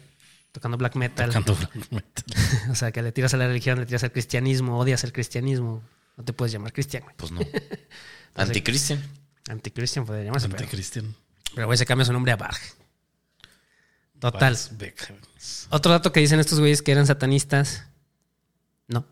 Tocando black metal. Tocando black metal. O sea, que le tiras a la religión, le tiras al cristianismo, odias el cristianismo. No te puedes llamar cristiano. güey. Pues no. Anticristian. Anticristian podría llamarse. Anticristian. pero güey, se cambia su nombre a Barg. Total. Otro dato que dicen estos güeyes que eran satanistas. No.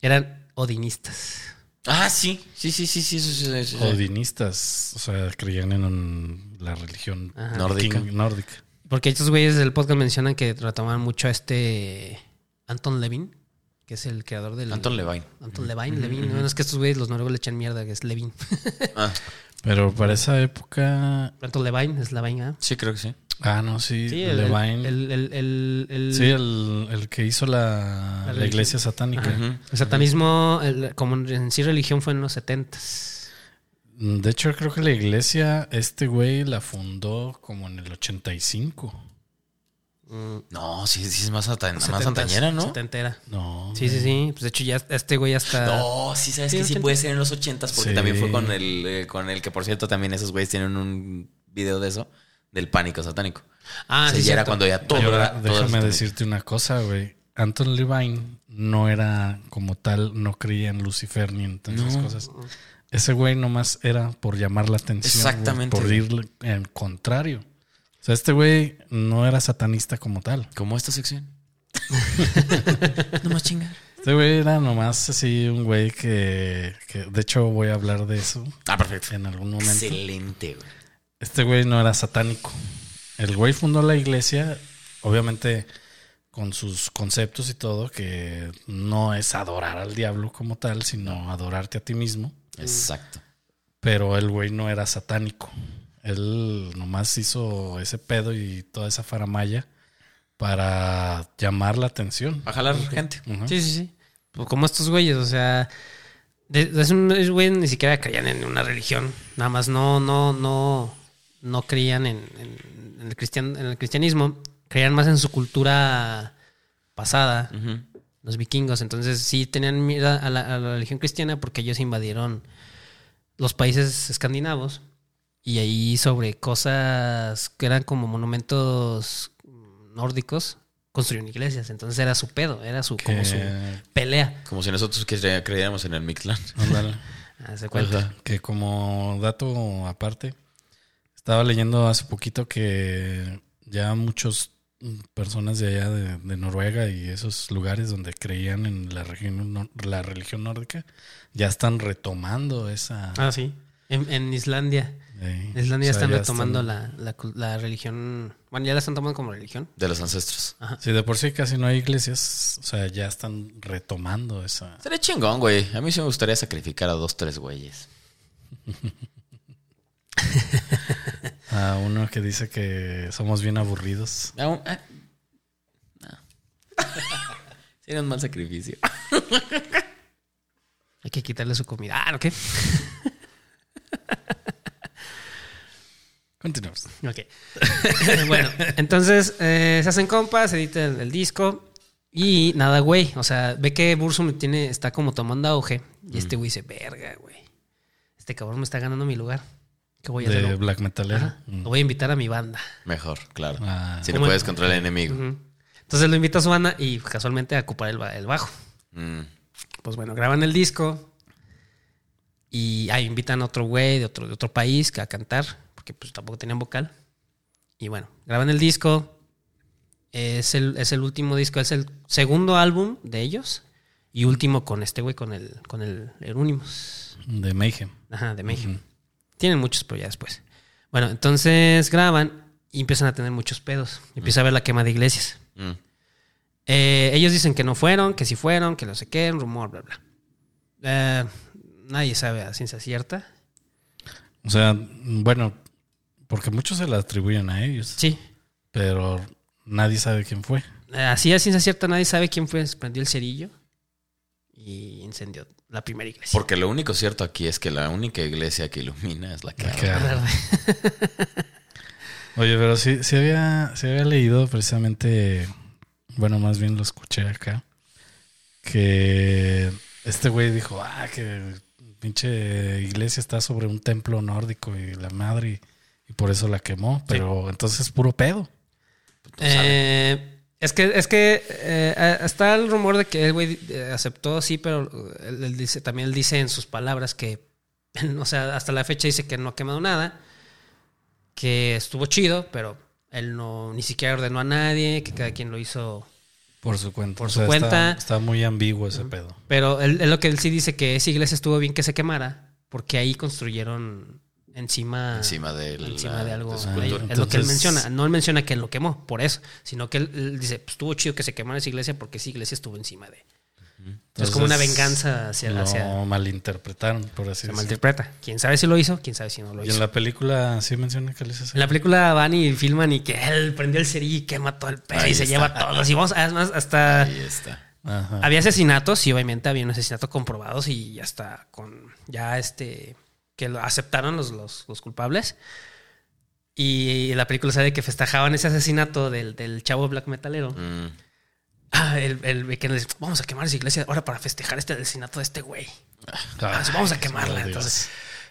Eran odinistas. Ah, sí. Sí, sí, sí, sí. eso sí, sí, sí. Odinistas. O sea, creían en un- la religión. Nórdica. nórdica. Porque estos güeyes del podcast mencionan que retoman mucho a este Anton Levin, que es el creador del. Anton Levine. Anton Levine, Levin. No, es que estos güeyes, los noruegos le echan mierda, que es Levin. Ah, Pero para esa época. Anton Levine, es Levine, ¿ah? sí, creo que sí. Ah, no, sí. Sí, el, Levine. el, el, el- el- sí, el, el que hizo la, La la iglesia satánica. El satanismo, el- como en sí religión, fue en los setentas. De hecho, creo que la iglesia, este güey la fundó como en el 85. No, sí, sí es más, satan- más santañera, ¿no? Setentera. No. Sí, sí, sí. Pues de hecho, ya este güey hasta. No, sí sabes Sí, que sí puede ser en los ochentas porque Sí. también fue con el eh, con el que por cierto también esos güeyes tienen un video de eso del pánico satánico. Ah, O sea, sí, ya era cuando ya todo era- todo déjame satánico. decirte una cosa, güey. Anton Levine no era como tal, no creía en Lucifer ni en todas esas No. cosas. Ese güey nomás era por llamar la atención. güey, Exactamente, por ir en contrario. O sea, este güey no era satanista como tal. Como esta sección. no más chingar. Este güey era nomás así un güey que, que... De hecho, voy a hablar de eso Ah, perfecto. en algún momento. Excelente, güey. Este güey no era satánico. El güey fundó la iglesia, obviamente con sus conceptos y todo, que no es adorar al diablo como tal, sino adorarte a ti mismo. Exacto. Pero el güey no era satánico. Él nomás hizo ese pedo y toda esa faramaya para llamar la atención. A jalar gente. Sí, sí, sí. Pues como estos güeyes, o sea. De, de esos esos güeyes ni siquiera creían en una religión. Nada más no, no, no. No creían en, en- en el, cristian, en el cristianismo. Creían más en su cultura pasada. Los vikingos. Entonces sí tenían miedo a la, a la religión cristiana porque ellos invadieron los países escandinavos y ahí sobre cosas que eran como monumentos nórdicos construyeron iglesias. Entonces era su pedo, era su como su pelea. Como si nosotros cre- creyéramos en el Mictlán. ándale. Haz cuenta. Que como dato aparte, estaba leyendo hace poquito que ya muchas personas de allá de, de Noruega y esos lugares donde creían en la religión, nor- la religión nórdica ya están retomando esa, Ah, sí. En, en Islandia. Sí. En Islandia O sea, están ya retomando La, la religión. Bueno, ya la están tomando como religión. De los ancestros. Sí, de por sí casi no hay iglesias. O sea, ya están retomando esa. Sería chingón, güey. A mí sí me gustaría sacrificar a dos, tres güeyes. A uno que dice que somos bien aburridos. Un- ah, no. Sería un mal sacrificio. Hay que quitarle su comida. Ah, ¿ok? Continuamos. Ok. bueno, entonces eh, se hacen compas, edita el, disco y nada, güey. O sea, ve que Bursum tiene, está como tomando auge y este güey dice, verga, güey. Este cabrón me está ganando mi lugar. ¿Qué voy a De hacer? black metalero. Mm. Lo voy a invitar a mi banda. Mejor, claro. Ah. si no puedes contra el enemigo. Entonces lo invita a su banda y casualmente a ocupar el, el bajo. Mm. Pues bueno, graban el disco y ahí invitan a otro güey de otro, de otro país que a cantar, porque pues tampoco tenían vocal. Y bueno, graban el disco. Es el, es el último disco, es el segundo álbum de ellos y último con este güey, con el, con el Euronymous. De Mayhem. Ajá, de México. Tienen muchos, pero ya después. Bueno, entonces graban y empiezan a tener muchos pedos. Empieza a ver la quema de iglesias. Mm. Eh, ellos dicen que no fueron, que sí fueron, que no sé qué, un rumor, bla, bla. Eh, nadie sabe a ciencia cierta. O sea, bueno, porque muchos se la atribuyen a ellos. Sí. Pero nadie sabe quién fue. Eh, así a ciencia cierta nadie sabe quién fue, prendió el cerillo y incendió la primera iglesia. Porque lo único cierto aquí es que la única iglesia que ilumina es la arde. Oye, pero sí, sí había, sí había leído precisamente, bueno, más bien lo escuché acá, que este güey dijo, ah, que pinche iglesia está sobre un templo nórdico y la madre, y, y por eso la quemó, pero entonces es puro pedo. Eh, es que, es que eh, está el rumor de que el güey eh, aceptó, sí, pero él, él dice, también él dice en sus palabras que, o sea, hasta la fecha dice que no ha quemado nada, que estuvo chido, pero él no ni siquiera ordenó a nadie, que cada quien lo hizo. Por su cuenta. Por O su sea, cuenta. Está, está muy ambiguo ese pedo. Pero él, él lo que él sí dice que esa iglesia estuvo bien que se quemara, porque ahí construyeron encima, Encima de, la- encima de algo. ahí. cultura. es lo que él Entonces- menciona. No él menciona que él lo quemó, por eso. Sino que él, él dice, pues estuvo chido que se quemara esa iglesia porque esa iglesia estuvo encima de. es como una Entonces, venganza hacia. Lo hacia malinterpretaron, por así se decirlo. malinterpreta. Quién sabe si lo hizo, quién sabe si no lo Y hizo. en la película sí menciona que les hace. En la película van y filman y que él prendió el cerillo y quema todo el pedo y se lleva a todos. Y vamos, además, hasta. Ahí está. Ajá. Había asesinatos, sí, obviamente había un asesinato comprobados y hasta con ya este que lo aceptaron los, los, los culpables. Y la película sabe que festejaban ese asesinato del, del chavo black metalero. Mm. Ah, el, el que vamos a quemar esa iglesia ahora para festejar este asesinato de este güey. Ah, Ah, vamos a quemarla. Entonces,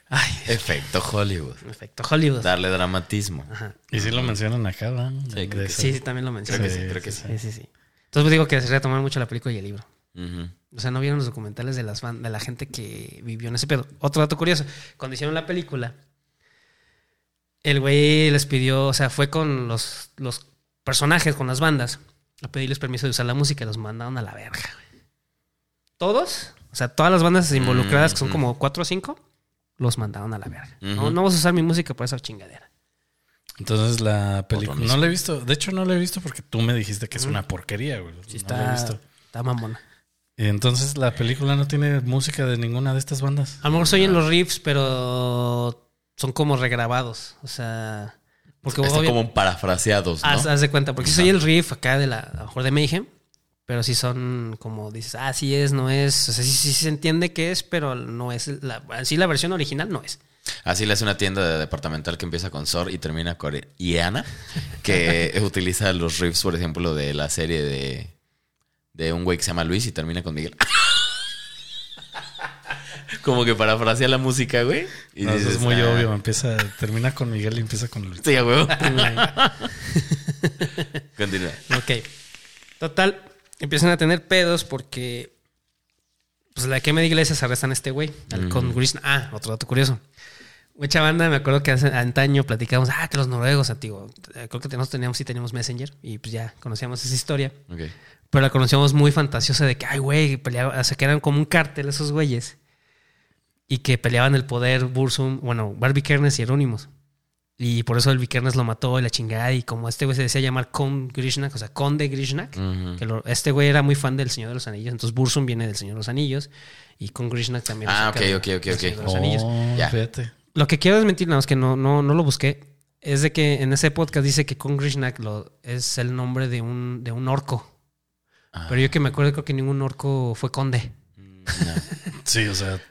ay, Efecto Hollywood. perfecto. Hollywood. Darle dramatismo. Ajá. Y sí lo mencionan acá, ¿verdad? Sí, Sí, sí, también lo mencioné. Creo que Sí, sí, creo que sí, sí. Sí, sí, sí. Entonces pues, digo que se retomar mucho la película y el libro. O sea, no vieron los documentales de, las ban- de la gente que vivió en ese pedo. Otro dato curioso. Cuando hicieron la película, el güey les pidió, o sea, fue con los, los personajes, con las bandas, a pedirles permiso de usar la música y los mandaron a la verga. güey. Todos, o sea, todas las bandas involucradas, que son como cuatro o cinco, los mandaron a la verga. no, no vas a usar mi música por esa chingadera. Entonces la película. No la he visto. De hecho, no la he visto porque tú me dijiste que es una porquería, güey. Sí, no la he está, visto. está mamona. Y entonces la película no tiene música de ninguna de estas bandas. A lo mejor se oyen los riffs, pero son como regrabados. O sea, porque Está obvio- como parafraseados, ¿no? Haz, haz de cuenta, porque si soy el riff acá de la, a lo mejor de Mayhem, pero sí son como dices, ah, sí es, no es. O sea, sí, sí se entiende que es, pero no es. La, así la versión original no es. Así le hace una tienda de departamental que empieza con Sor y termina con Iana, que utiliza los riffs, por ejemplo, de la serie de, de un güey que se llama Luis y termina con Miguel. Como que parafrasea la música, güey. Y No, eso es muy "Ah, obvio. Empieza, termina con Miguel y empieza con Luis. Sí, a huevo. Continúa. Ok. Total, empiezan a tener pedos porque. Pues la quema de iglesias arrestan a este güey. al- Con Grishna. Ah, otro dato curioso. Mucha banda, me acuerdo que hace antaño platicamos, ah, que los noruegos, antiguo. Eh, Creo que nosotros teníamos, sí teníamos Messenger y pues ya conocíamos esa historia. Ok. Pero la conocíamos muy fantasiosa de que, ay, güey, peleaban, o sea, que eran como un cártel esos güeyes. y que peleaban el poder Bursum, bueno, Barbie Kernes y Euronymous. Y por eso el Vikernes lo mató y la chingada. Y como este güey se decía llamar Con Grishnak, o sea, Conde Grishnak, Ujú. que lo- este güey era muy fan del Señor de los Anillos. Entonces Bursum viene del Señor de los Anillos y Con Grishnak también. Ah, ok, ok, ok, ok. Oh, Ya. fíjate. Lo que quiero desmentir, nada más que no, no, no lo busqué, es de que en ese podcast dice que Con Grishnak lo, es el nombre de un, de un orco. Ah. Pero yo que me acuerdo, creo que ningún orco fue conde. No. Sí, o sea,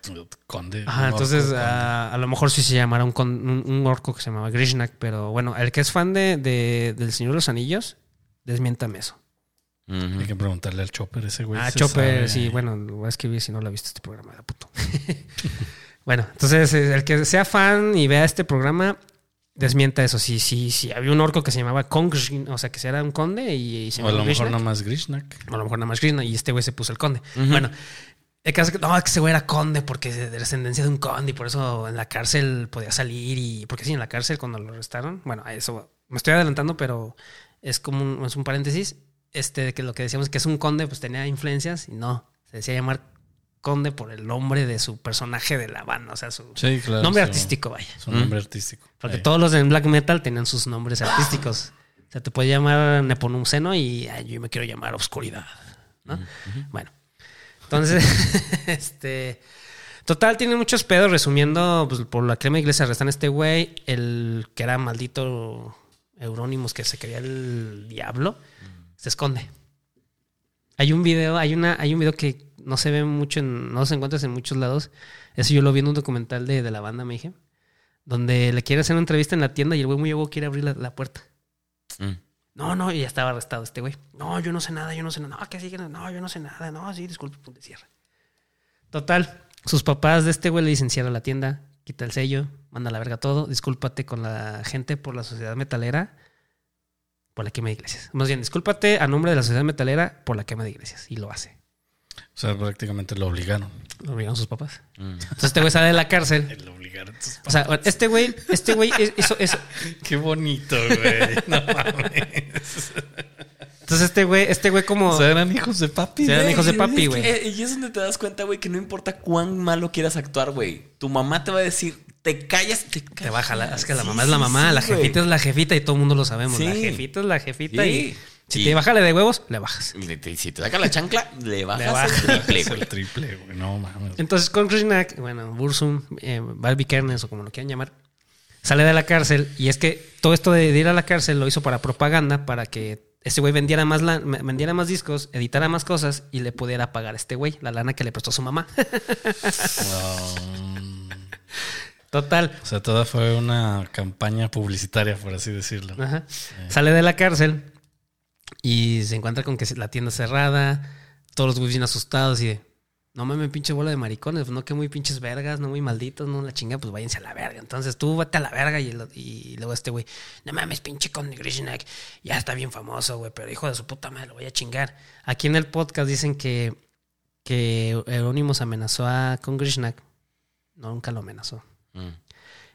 conde. Ajá, entonces orco, conde. a, a lo mejor sí se llamará un, con- un, un orco que se llamaba Grishnak, pero bueno, el que es fan de, de- del Señor de los Anillos, desmiéntame eso. Hay que preguntarle al Chopper ese güey. ah, Chopper, sabe. sí, bueno, lo voy a escribir si no lo ha visto este programa, de puto. bueno, entonces eh, el que sea fan y vea este programa, desmienta eso. Si sí, sí, había un orco que se llamaba Kong, o sea, que era un conde y, y se O a lo mejor Grishnak. nada más Grishnak. O a lo mejor nada más Krishna y este güey se puso el conde. Bueno, el caso es que no, que ese güey era conde porque de descendencia de un conde y por eso en la cárcel podía salir y porque sí, en la cárcel cuando lo arrestaron, bueno, a eso me estoy adelantando, pero es como un, es un paréntesis, este que lo que decíamos que es un conde pues tenía influencias y no, se decía llamar conde por el nombre de su personaje de la banda, o sea, su Sí, claro. nombre su- artístico, vaya. Su nombre artístico. Porque todos los en black metal tenían sus nombres artísticos. O sea, te puede llamar Nepomuceno y ay, yo me quiero llamar Obscuridad. ¿no? Bueno, entonces, este. Total, tiene muchos pedos. Resumiendo, pues, por la crema iglesia arrestan a este güey, el que era maldito Eurónimos, que se creía el diablo, se esconde. Hay un video, hay una, hay un video que no se ve mucho, en, no se encuentra en muchos lados. Eso yo lo vi en un documental de, de la banda, me dije donde le quiere hacer una entrevista en la tienda y el güey muy luego quiere abrir la, la puerta. Mm. No, no, y ya estaba arrestado este güey. No, yo no sé nada, yo no sé nada. No, que sí, que no, no, yo no sé nada. No, sí, disculpe, punto de cierre. Total, sus papás de este güey le dicen cierra la tienda, quita el sello, manda la verga todo, discúlpate con la gente por la sociedad metalera, por la quema de iglesias. Más bien, discúlpate a nombre de la sociedad metalera por la quema de iglesias. Y lo hace. O sea, prácticamente lo obligaron. Lo obligaron sus papás. Mm. Entonces este güey sale de la cárcel. Lo obligaron. sus O sea, este güey, este güey hizo eso. Qué bonito, güey. No mames. Entonces este güey, este güey como... O sea, eran hijos de papi. Sí, eran güey. hijos de papi, güey. eh, Y es donde te das cuenta, güey, que no importa cuán malo quieras actuar, güey. Tu mamá te va a decir, te callas, te callas. Te baja la, es que la Sí, mamá es la mamá, sí, la jefita es la jefita y todo el mundo lo sabemos. La jefita es la jefita Sí. y si Y- te bájale de huevos, le bajas. Si te saca la chancla, le bajas bajas. el triple, güey. el triple, güey. No mames. Entonces con Krishnak, bueno, Bursum, eh, Barbie Kernes o como lo quieran llamar, sale de la cárcel y es que todo esto de ir a la cárcel lo hizo para propaganda, para que este güey vendiera más, la- vendiera más discos, editara más cosas y le pudiera pagar a este güey la lana que le prestó su mamá. Um, Total. o sea, toda fue una campaña publicitaria, por así decirlo. Ajá. Sale de la cárcel y se encuentra con que la tienda cerrada, todos los güeyes bien asustados y de, no mames, pinche bola de maricones, pues no que muy pinches vergas, no muy malditos, no la chinga, pues váyanse a la verga. Entonces tú vete a la verga y, el- y luego este güey, no mames, pinche con Grishnak, ya está bien famoso, güey, pero hijo de su puta madre, lo voy a chingar. Aquí en el podcast dicen que, que Euronymous amenazó a con Grishnak. No, nunca lo amenazó. Mm.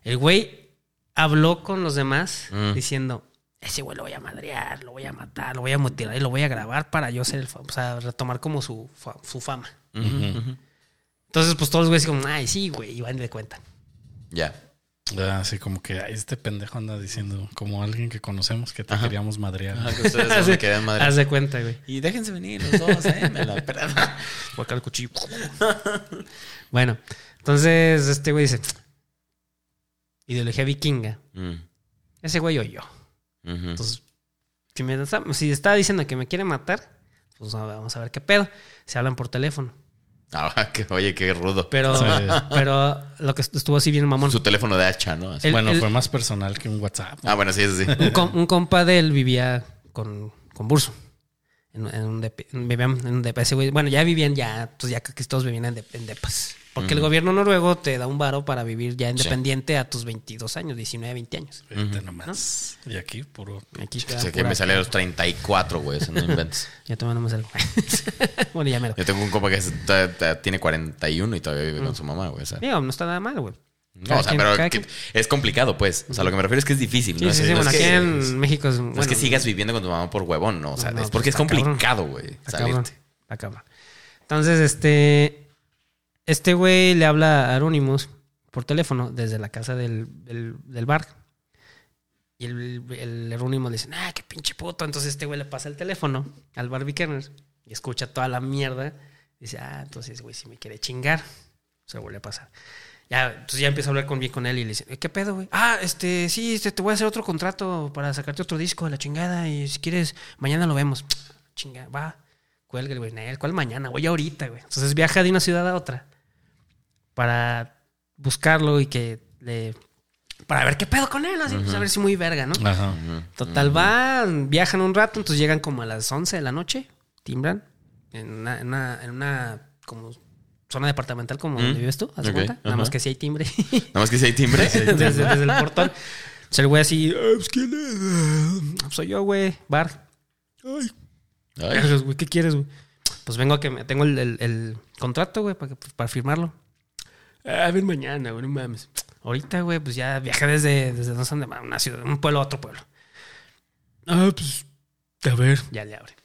El güey habló con los demás Mm. diciendo, ese güey lo voy a madrear, lo voy a matar, lo voy a mutilar y lo voy a grabar para yo ser el fam- o sea, retomar como su, fa- su fama. Entonces, pues todos los güeyes como, ay, sí, güey, y van de cuenta. Ya. Ya, Así como que ay, este pendejo anda diciendo, como alguien que conocemos que te Ajá. queríamos madrear. Ajá, que ustedes no me quedan madre. Haz de cuenta, güey. Y déjense venir los dos, eh. Me la. Por acá el cuchillo. bueno, entonces este güey dice, ideología vikinga. Mm, Ese güey o yo. Entonces, si, me, si está diciendo que me quiere matar, pues vamos a ver qué pedo. Se hablan por teléfono. Ah, que, oye, qué rudo. Pero, Sí. pero lo que estuvo así bien mamón. Su teléfono de hacha, ¿no? Así. El- bueno, el- fue más personal que un WhatsApp. Ah, bueno, sí, sí. Un, com- un compa de él vivía con, con Burso. En, en un depa, vivían en un depa. Ese güey- bueno, ya vivían ya, pues ya que todos vivían en, de- en depas. Porque el Ujú. gobierno noruego te da un varo para vivir ya Sí. independiente a tus 22 años, 19, 20 años. Vete nomás. Y aquí, puro. Aquí O sea, que me sale a los 34, güey. Eso no inventes. Ya te mandamos algo. bueno, ya me lo. Yo tengo un compa que es- tiene 41 y todavía vive con su mamá, güey. o sea. Digo, no está nada mal, güey. No, o sea, quien- pero que- es complicado, pues. O sea, lo que me refiero es que es difícil, Sí, ¿no? sí, Es- sí. no Bueno, es aquí que- en México es. No es bueno, que sigas viviendo con tu mamá por huevón, ¿no? O sea, No, no, es porque pues es complicado, güey. Salirte. Cabrón. Entonces, este. Este güey le habla a Anonymous por teléfono desde la casa del, del- bar. Y el, el le dice, ah, qué pinche puto. Entonces este güey le pasa el teléfono al Barbie Kerners y escucha toda la mierda. Dice, ah, entonces, güey, si me quiere chingar, se vuelve a pasar. Ya, entonces ya empieza a hablar con bien con él y le dice, ¿qué pedo, güey? Ah, este, sí, este, te voy a hacer otro contrato para sacarte otro disco de la chingada y si quieres, mañana lo vemos. Chinga, va. Cuelga el güey, "Nel, ¿cuál mañana? Güey, ahorita, güey. Entonces viaja de una ciudad a otra para buscarlo y que le... Para ver qué pedo con él, así, pues, a ver si muy verga, ¿no? Ajá. Total, van, viajan un rato, entonces llegan como a las 11 de la noche, timbran, en una, en una, en una como zona departamental como donde vives tú, ¿haz de Ok, cuenta? Nada más que si hay timbre Nada más que si hay timbre. desde, desde el portón. Entonces el güey así, "Ah, pues, ¿quién es? "Ah, pues, soy yo, güey, bar. Ay, Ay, güey, ¿qué quieres, güey? Pues vengo a que me tengo el, el- el contrato, güey, para, que- pues, para firmarlo. Ah, A ver mañana, güey, no mames. Ahorita, güey, pues ya viajé desde, desde no sé dónde, una ciudad, un pueblo a otro pueblo. Ah, pues, a ver. Ya le abre.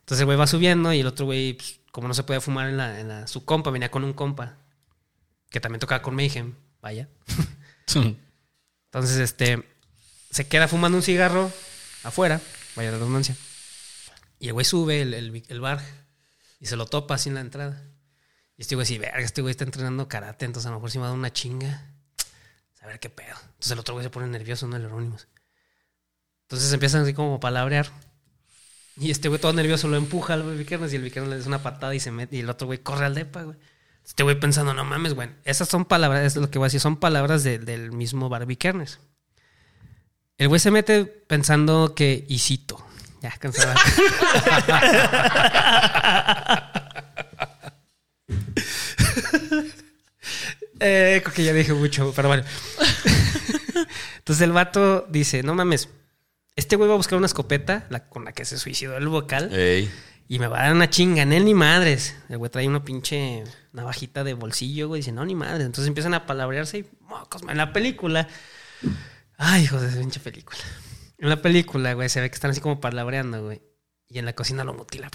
Entonces el güey va subiendo y el otro güey, pues, como no se puede fumar en la, en la- su compa, venía con un compa que también tocaba con Mayhem, vaya. Entonces, este, se queda fumando un cigarro afuera, vaya redundancia. Y el güey sube el, el- el bar y se lo topa así en la entrada. Y este güey así, verga, este güey está entrenando karate, entonces a lo mejor si me da una chinga. A ver qué pedo. Entonces el otro güey se pone nervioso, ¿no? El Eurónimos. Entonces empiezan así como a palabrear. Y este güey todo nervioso lo empuja al Vikernes y el Vikernes le da una patada y se mete. Y el otro güey corre al depa, güey. Este güey pensando, no mames, güey. Esas son palabras, es lo que voy a decir, son palabras de- del mismo Barbie Kernes. El güey se mete pensando que, y cito, ya cansaba. eh, creo que ya dije mucho, pero bueno. Entonces el vato dice, no mames, este güey va a buscar una escopeta la- con la que se suicidó el vocal. Ey. Y me va a dar una chinga, en él ni madres. El güey trae una pinche navajita de bolsillo, güey. Dice, no, ni madres. Entonces empiezan a palabrearse y mocos, en la película. Ay, hijo de esa pinche película. En la película, güey, se ve que están así como palabreando, güey. Y en la cocina lo mutila.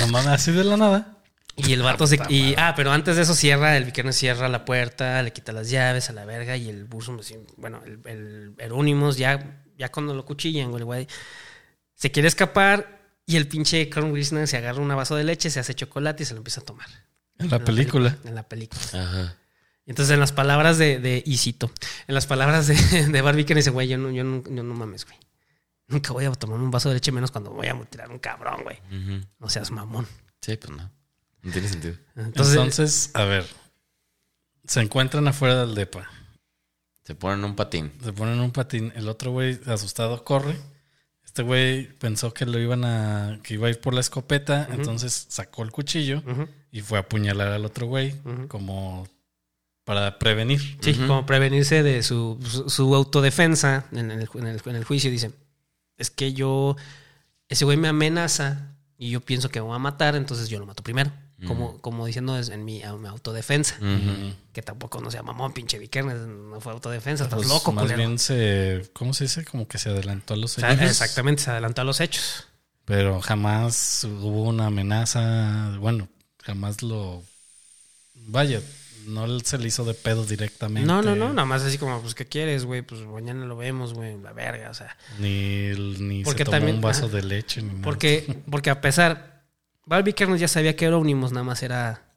No mames, así de la nada. Y el vato se. Y, ah, pero antes de eso cierra, el viquero cierra la puerta, le quita las llaves a la verga y el buzo, así, bueno, el, el Erónimos ya, ya cuando lo cuchillan, güey, güey se quiere escapar y el pinche Carl Wisner se agarra un vaso de leche, se hace chocolate y se lo empieza a tomar. En la película. En la película. Ajá. Entonces, en las palabras de, de Isito, en las palabras de, de Barbie que dice, güey, yo no, yo, no, yo no mames, güey. Nunca voy a tomar un vaso de leche menos cuando voy a mutilar un cabrón, güey. No seas mamón. Sí, pues no. No tiene sentido. Entonces, Entonces, a ver. Se encuentran afuera del depa. Se ponen un patín. Se ponen un patín. El otro güey, asustado, corre. Este güey pensó que lo iban a. que iba a ir por la escopeta. Entonces sacó el cuchillo y fue a apuñalar al otro güey. Como para prevenir. Sí, como prevenirse de su, su, su autodefensa en el, en, el, en el juicio. Dice, es que yo, ese güey me amenaza y yo pienso que me va a matar, entonces yo lo mato primero. Como, como diciendo en mi, a- mi autodefensa. Ujú. Que tampoco no sea mamón, pinche Vikernes, no fue autodefensa, estás Pues, loco, Más culero. bien se. ¿Cómo se dice? Como que se adelantó a los O sea, hechos. exactamente, se adelantó a los hechos. Pero jamás hubo una amenaza. Bueno, jamás lo. Vaya, no se le hizo de pedo directamente. No, no, no, nada más así como, pues, ¿qué quieres, güey? Pues mañana lo vemos, güey, la verga, o sea. Ni, ni Porque se tomó también- un vaso ajá. de leche. Ni nada. Porque, porque a pesar, Barbie Kernes ya sabía que Euronymous nada más era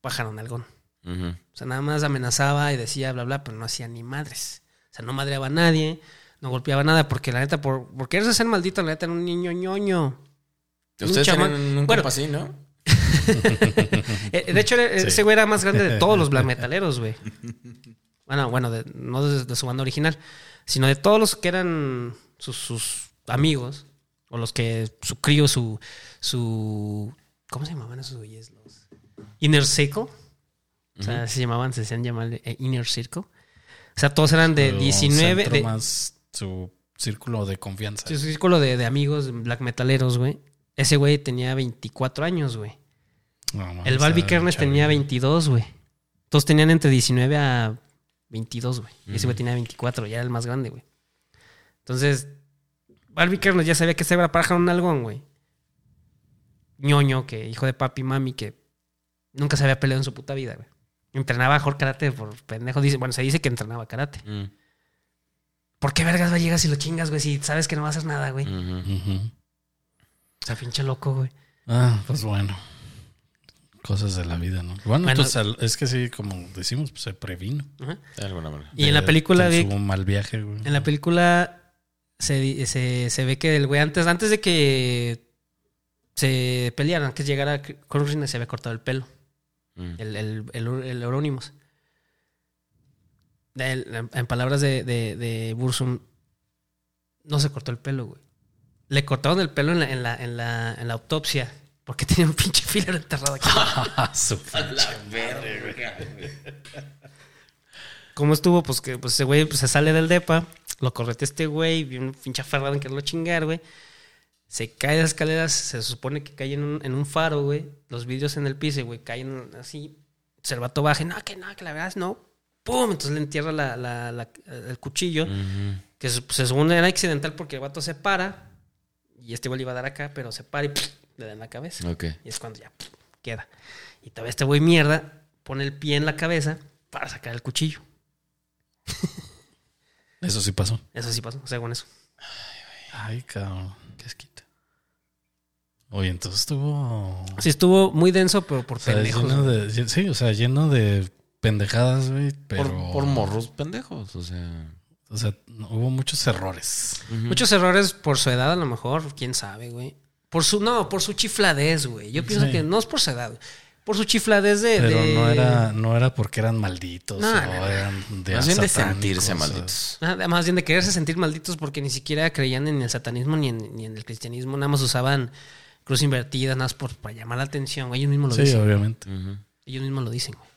pájaro nalgón. Ujú. O sea, nada más amenazaba y decía bla, bla, pero no hacía ni madres. O sea, no madreaba a nadie, no golpeaba nada, porque la neta, por, por quererse ser maldito, la neta era un niño ñoño. Un Ustedes tienen un Bueno, así, ¿no? Eh, de hecho, era- Sí. ese güey era más grande de todos los black metaleros, güey. Bueno, bueno, de- no de, de su banda original, sino de todos los que eran sus, sus amigos, o los que su crío, su, su. ¿Cómo se llamaban esos güeyes? Los Inner Circle. O sea, se llamaban, se hacían llamar eh, Inner Circle. O sea, todos eran de Pero 19. centro De, más su círculo de confianza. su círculo de, de amigos black metaleros, güey. Ese güey tenía 24 años, güey. No, El era Kernes tenía 22, güey. Todos tenían entre 19 a 22, güey. Y ese güey tenía 24, ya era el más grande, güey. Entonces, Barbie ya sabía que se iba a parar un algón, güey. ñoño, que hijo de papi y mami, que Nunca se había peleado en su puta vida, güey. Entrenaba mejor karate por pendejo. Dice, bueno, se dice que entrenaba karate. Mm, ¿Por qué vergas va llegas y lo chingas, güey? Si sabes que no va a hacer nada, güey. Ujú. O sea, pinche loco, güey. Ah, pues bueno. Cosas de la vida, ¿no? Bueno, Bueno. entonces al- es que sí, como decimos, pues se previno. Ajá. De alguna manera. Y en la De- película, de su mal viaje, güey. En la película se, se, se ve que el güey antes, antes de que se pelearan, que llegara Coruscant se había cortado el pelo. Mm. El, el, el, el Euronymous. El- en, en palabras de, de, de Bursum, no se cortó el pelo, güey. Le cortaron el pelo en la, en la, en la, en la autopsia porque tenía un pinche filler enterrado aquí. Su La verga, güey. ¿Cómo estuvo? Pues que pues ese güey pues, se sale del depa, lo correte este güey, un pinche aferrado en quererlo chingar, güey. Se cae de las escaleras, se supone que cae en un, en un faro, güey. Los vidrios en el piso, güey, caen así. El vato baja, no, que no, que la verdad no. ¡Pum! Entonces le entierra la, la- la- el cuchillo, que se, se supone era accidental porque el vato se para y este güey le iba a dar acá, pero se para y ¡pum! le da en la cabeza. Ok. Y es cuando ya ¡pum! queda. Y todavía este güey mierda pone el pie en la cabeza para sacar el cuchillo. Eso sí pasó. Eso sí pasó, según eso. Ay, cabrón. Qué esquita. Oye, entonces estuvo. Sí, estuvo muy denso, pero por o sea, pendejos. lleno güey. de, sí, o sea, lleno de pendejadas, güey. Pero. Por, por morros pendejos, o sea. O sea, no- hubo muchos errores. Muchos errores por su edad, a lo mejor, quién sabe, güey. Por su, no, por su chifladez, güey. Yo pienso Sí. que no es por su edad, güey. Por su chifladez de. Pero de- no era, no era porque eran malditos No, o no, no. eran de Más bien de sentirse malditos. Nada más bien de quererse sentir malditos porque ni siquiera creían en el satanismo ni en, ni en el cristianismo. Nada más usaban cruz invertida, nada más por, para llamar la atención. güey. Ellos mismos lo Sí, dicen. obviamente. Ujú. Ellos mismos lo dicen, güey.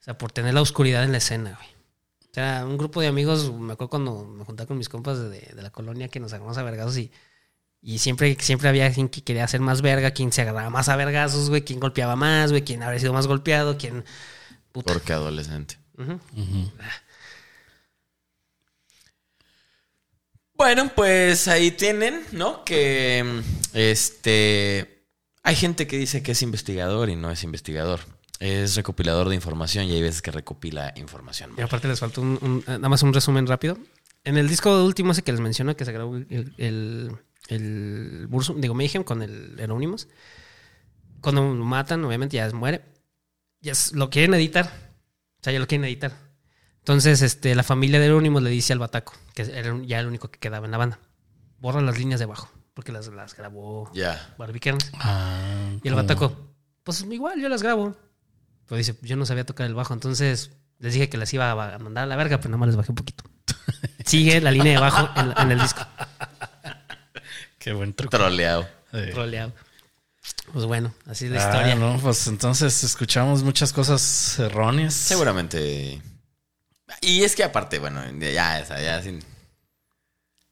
O sea, por tener la oscuridad en la escena, güey. O sea, un grupo de amigos, me acuerdo cuando me juntaba con mis compas de, de la colonia que nos agarramos a vergazos y, y siempre, siempre había quien que quería hacer más verga, quien se agarraba más a vergazos, güey, quien golpeaba más, güey, quien habría sido más golpeado, quien... Puta. Porque adolescente. Bueno, pues ahí tienen, ¿no? Que este hay gente que dice que es investigador y no es investigador. Es recopilador de información y hay veces que recopila información. Y aparte les faltó un, un- nada más un resumen rápido. En el disco último ese que les menciono, que se grabó el, el, el Bursum- digo, Mayhem con el Anonymous, cuando lo matan, obviamente ya muere, ya es- lo quieren editar, o sea, ya lo quieren editar. Entonces, este, la familia de Anonymous le dice al Bataco, que era ya el único que quedaba en la banda, borra las líneas de abajo, porque las, las grabó Ya. Barbie Kearns. Ah, Y el Bataco, pues igual yo las grabo. Pero dice, yo no sabía tocar el bajo, entonces les dije que las iba a mandar a la verga, pero nada más les bajé un poquito. Sigue la línea de bajo en, en el disco. Qué buen truco. Troleado. Sí. Roleado. Pues bueno, así es la Ah, historia. no, pues entonces escuchamos muchas cosas erróneas. Seguramente. Y es que aparte, bueno, ya, esa, ya sin.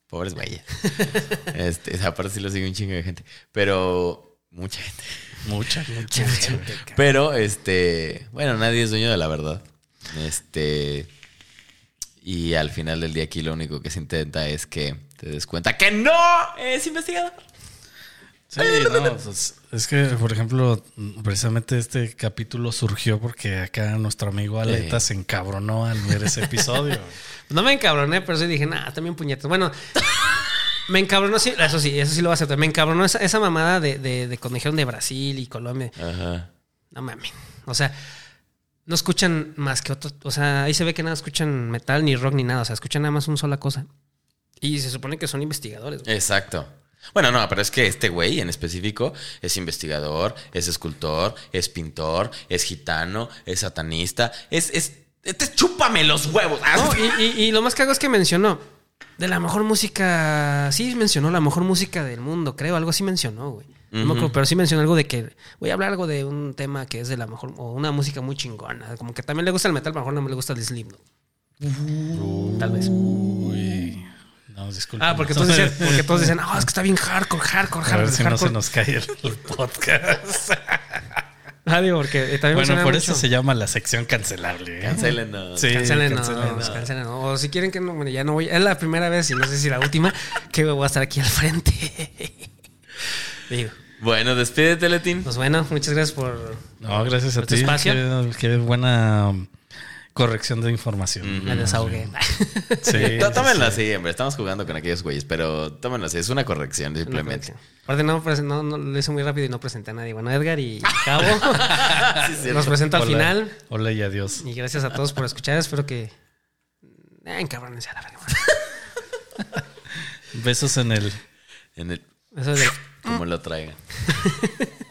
Pobres güeyes. este, esa sí lo sigue un chingo de gente. Pero. Mucha gente. Mucha, Mucha gente, cabrón. Pero, este. Bueno, nadie es dueño de la verdad. Este. Y al final del día aquí lo único que se intenta es que te des cuenta que no es investigador. Sí, no, pues, es que, por ejemplo, precisamente este capítulo surgió porque acá nuestro amigo Aleta se encabronó al ver ese episodio. No me encabroné, pero sí dije, nah, también puñetas. Bueno, me encabronó, sí, eso sí, eso sí lo voy a hacer. Me encabronó esa, esa mamada de, de, de de Brasil y Colombia. Ajá. No mames. O sea, no escuchan más que otros. O sea, ahí se ve que nada escuchan metal, ni rock, ni nada. O sea, escuchan nada más una sola cosa. Y se supone que son investigadores. güey. Exacto. Bueno, no, pero es que este güey en específico es investigador, es escultor, es pintor, es gitano, es satanista, es. es este chúpame los huevos. No, y, y- y lo más que hago es que mencionó de la mejor música. Sí, mencionó la mejor música del mundo, creo. Algo así mencionó, güey. No me acuerdo, pero sí mencionó algo de que voy a hablar algo de un tema que es de la mejor, o una música muy chingona. Como que también le gusta el metal, pero a lo mejor no me le gusta el Slipknot. Tal vez. Uy. No, disculpa. Ah, porque todos dicen, porque todos dicen, ah, es que está bien hardcore, hardcore, A ver hardcore. si no se hardcore". nos cae el, el podcast. Ah, digo, porque eh, también bueno, por mucho- eso se llama la sección cancelable. ¿eh? Cancelen. Sí, Cancelen, no, cancelen. cancelen, no. O si quieren que no, bueno, ya no voy. Es la primera vez y no sé si la última que voy a estar aquí al frente. Digo. Bueno, despídete, Letín. Pues bueno, muchas gracias por No, gracias a ¿Por tu ti. espacio? Qué, qué buena corrección de información. la desahogué. Sí, Tó- sí, Tómenlo sí. así, hombre. Estamos jugando con aquellos güeyes, pero tómenlo así. Es una corrección, simplemente. Aparte, no, presen- no, no, lo hice muy rápido y no presenté a nadie. Bueno, Edgar y Cabo. Los presento al Hola. final. Hola y adiós. Y gracias a todos por escuchar. Espero que. Eh, encabrónense a la verga. Besos en el. En el, Eso es de- como lo traigan.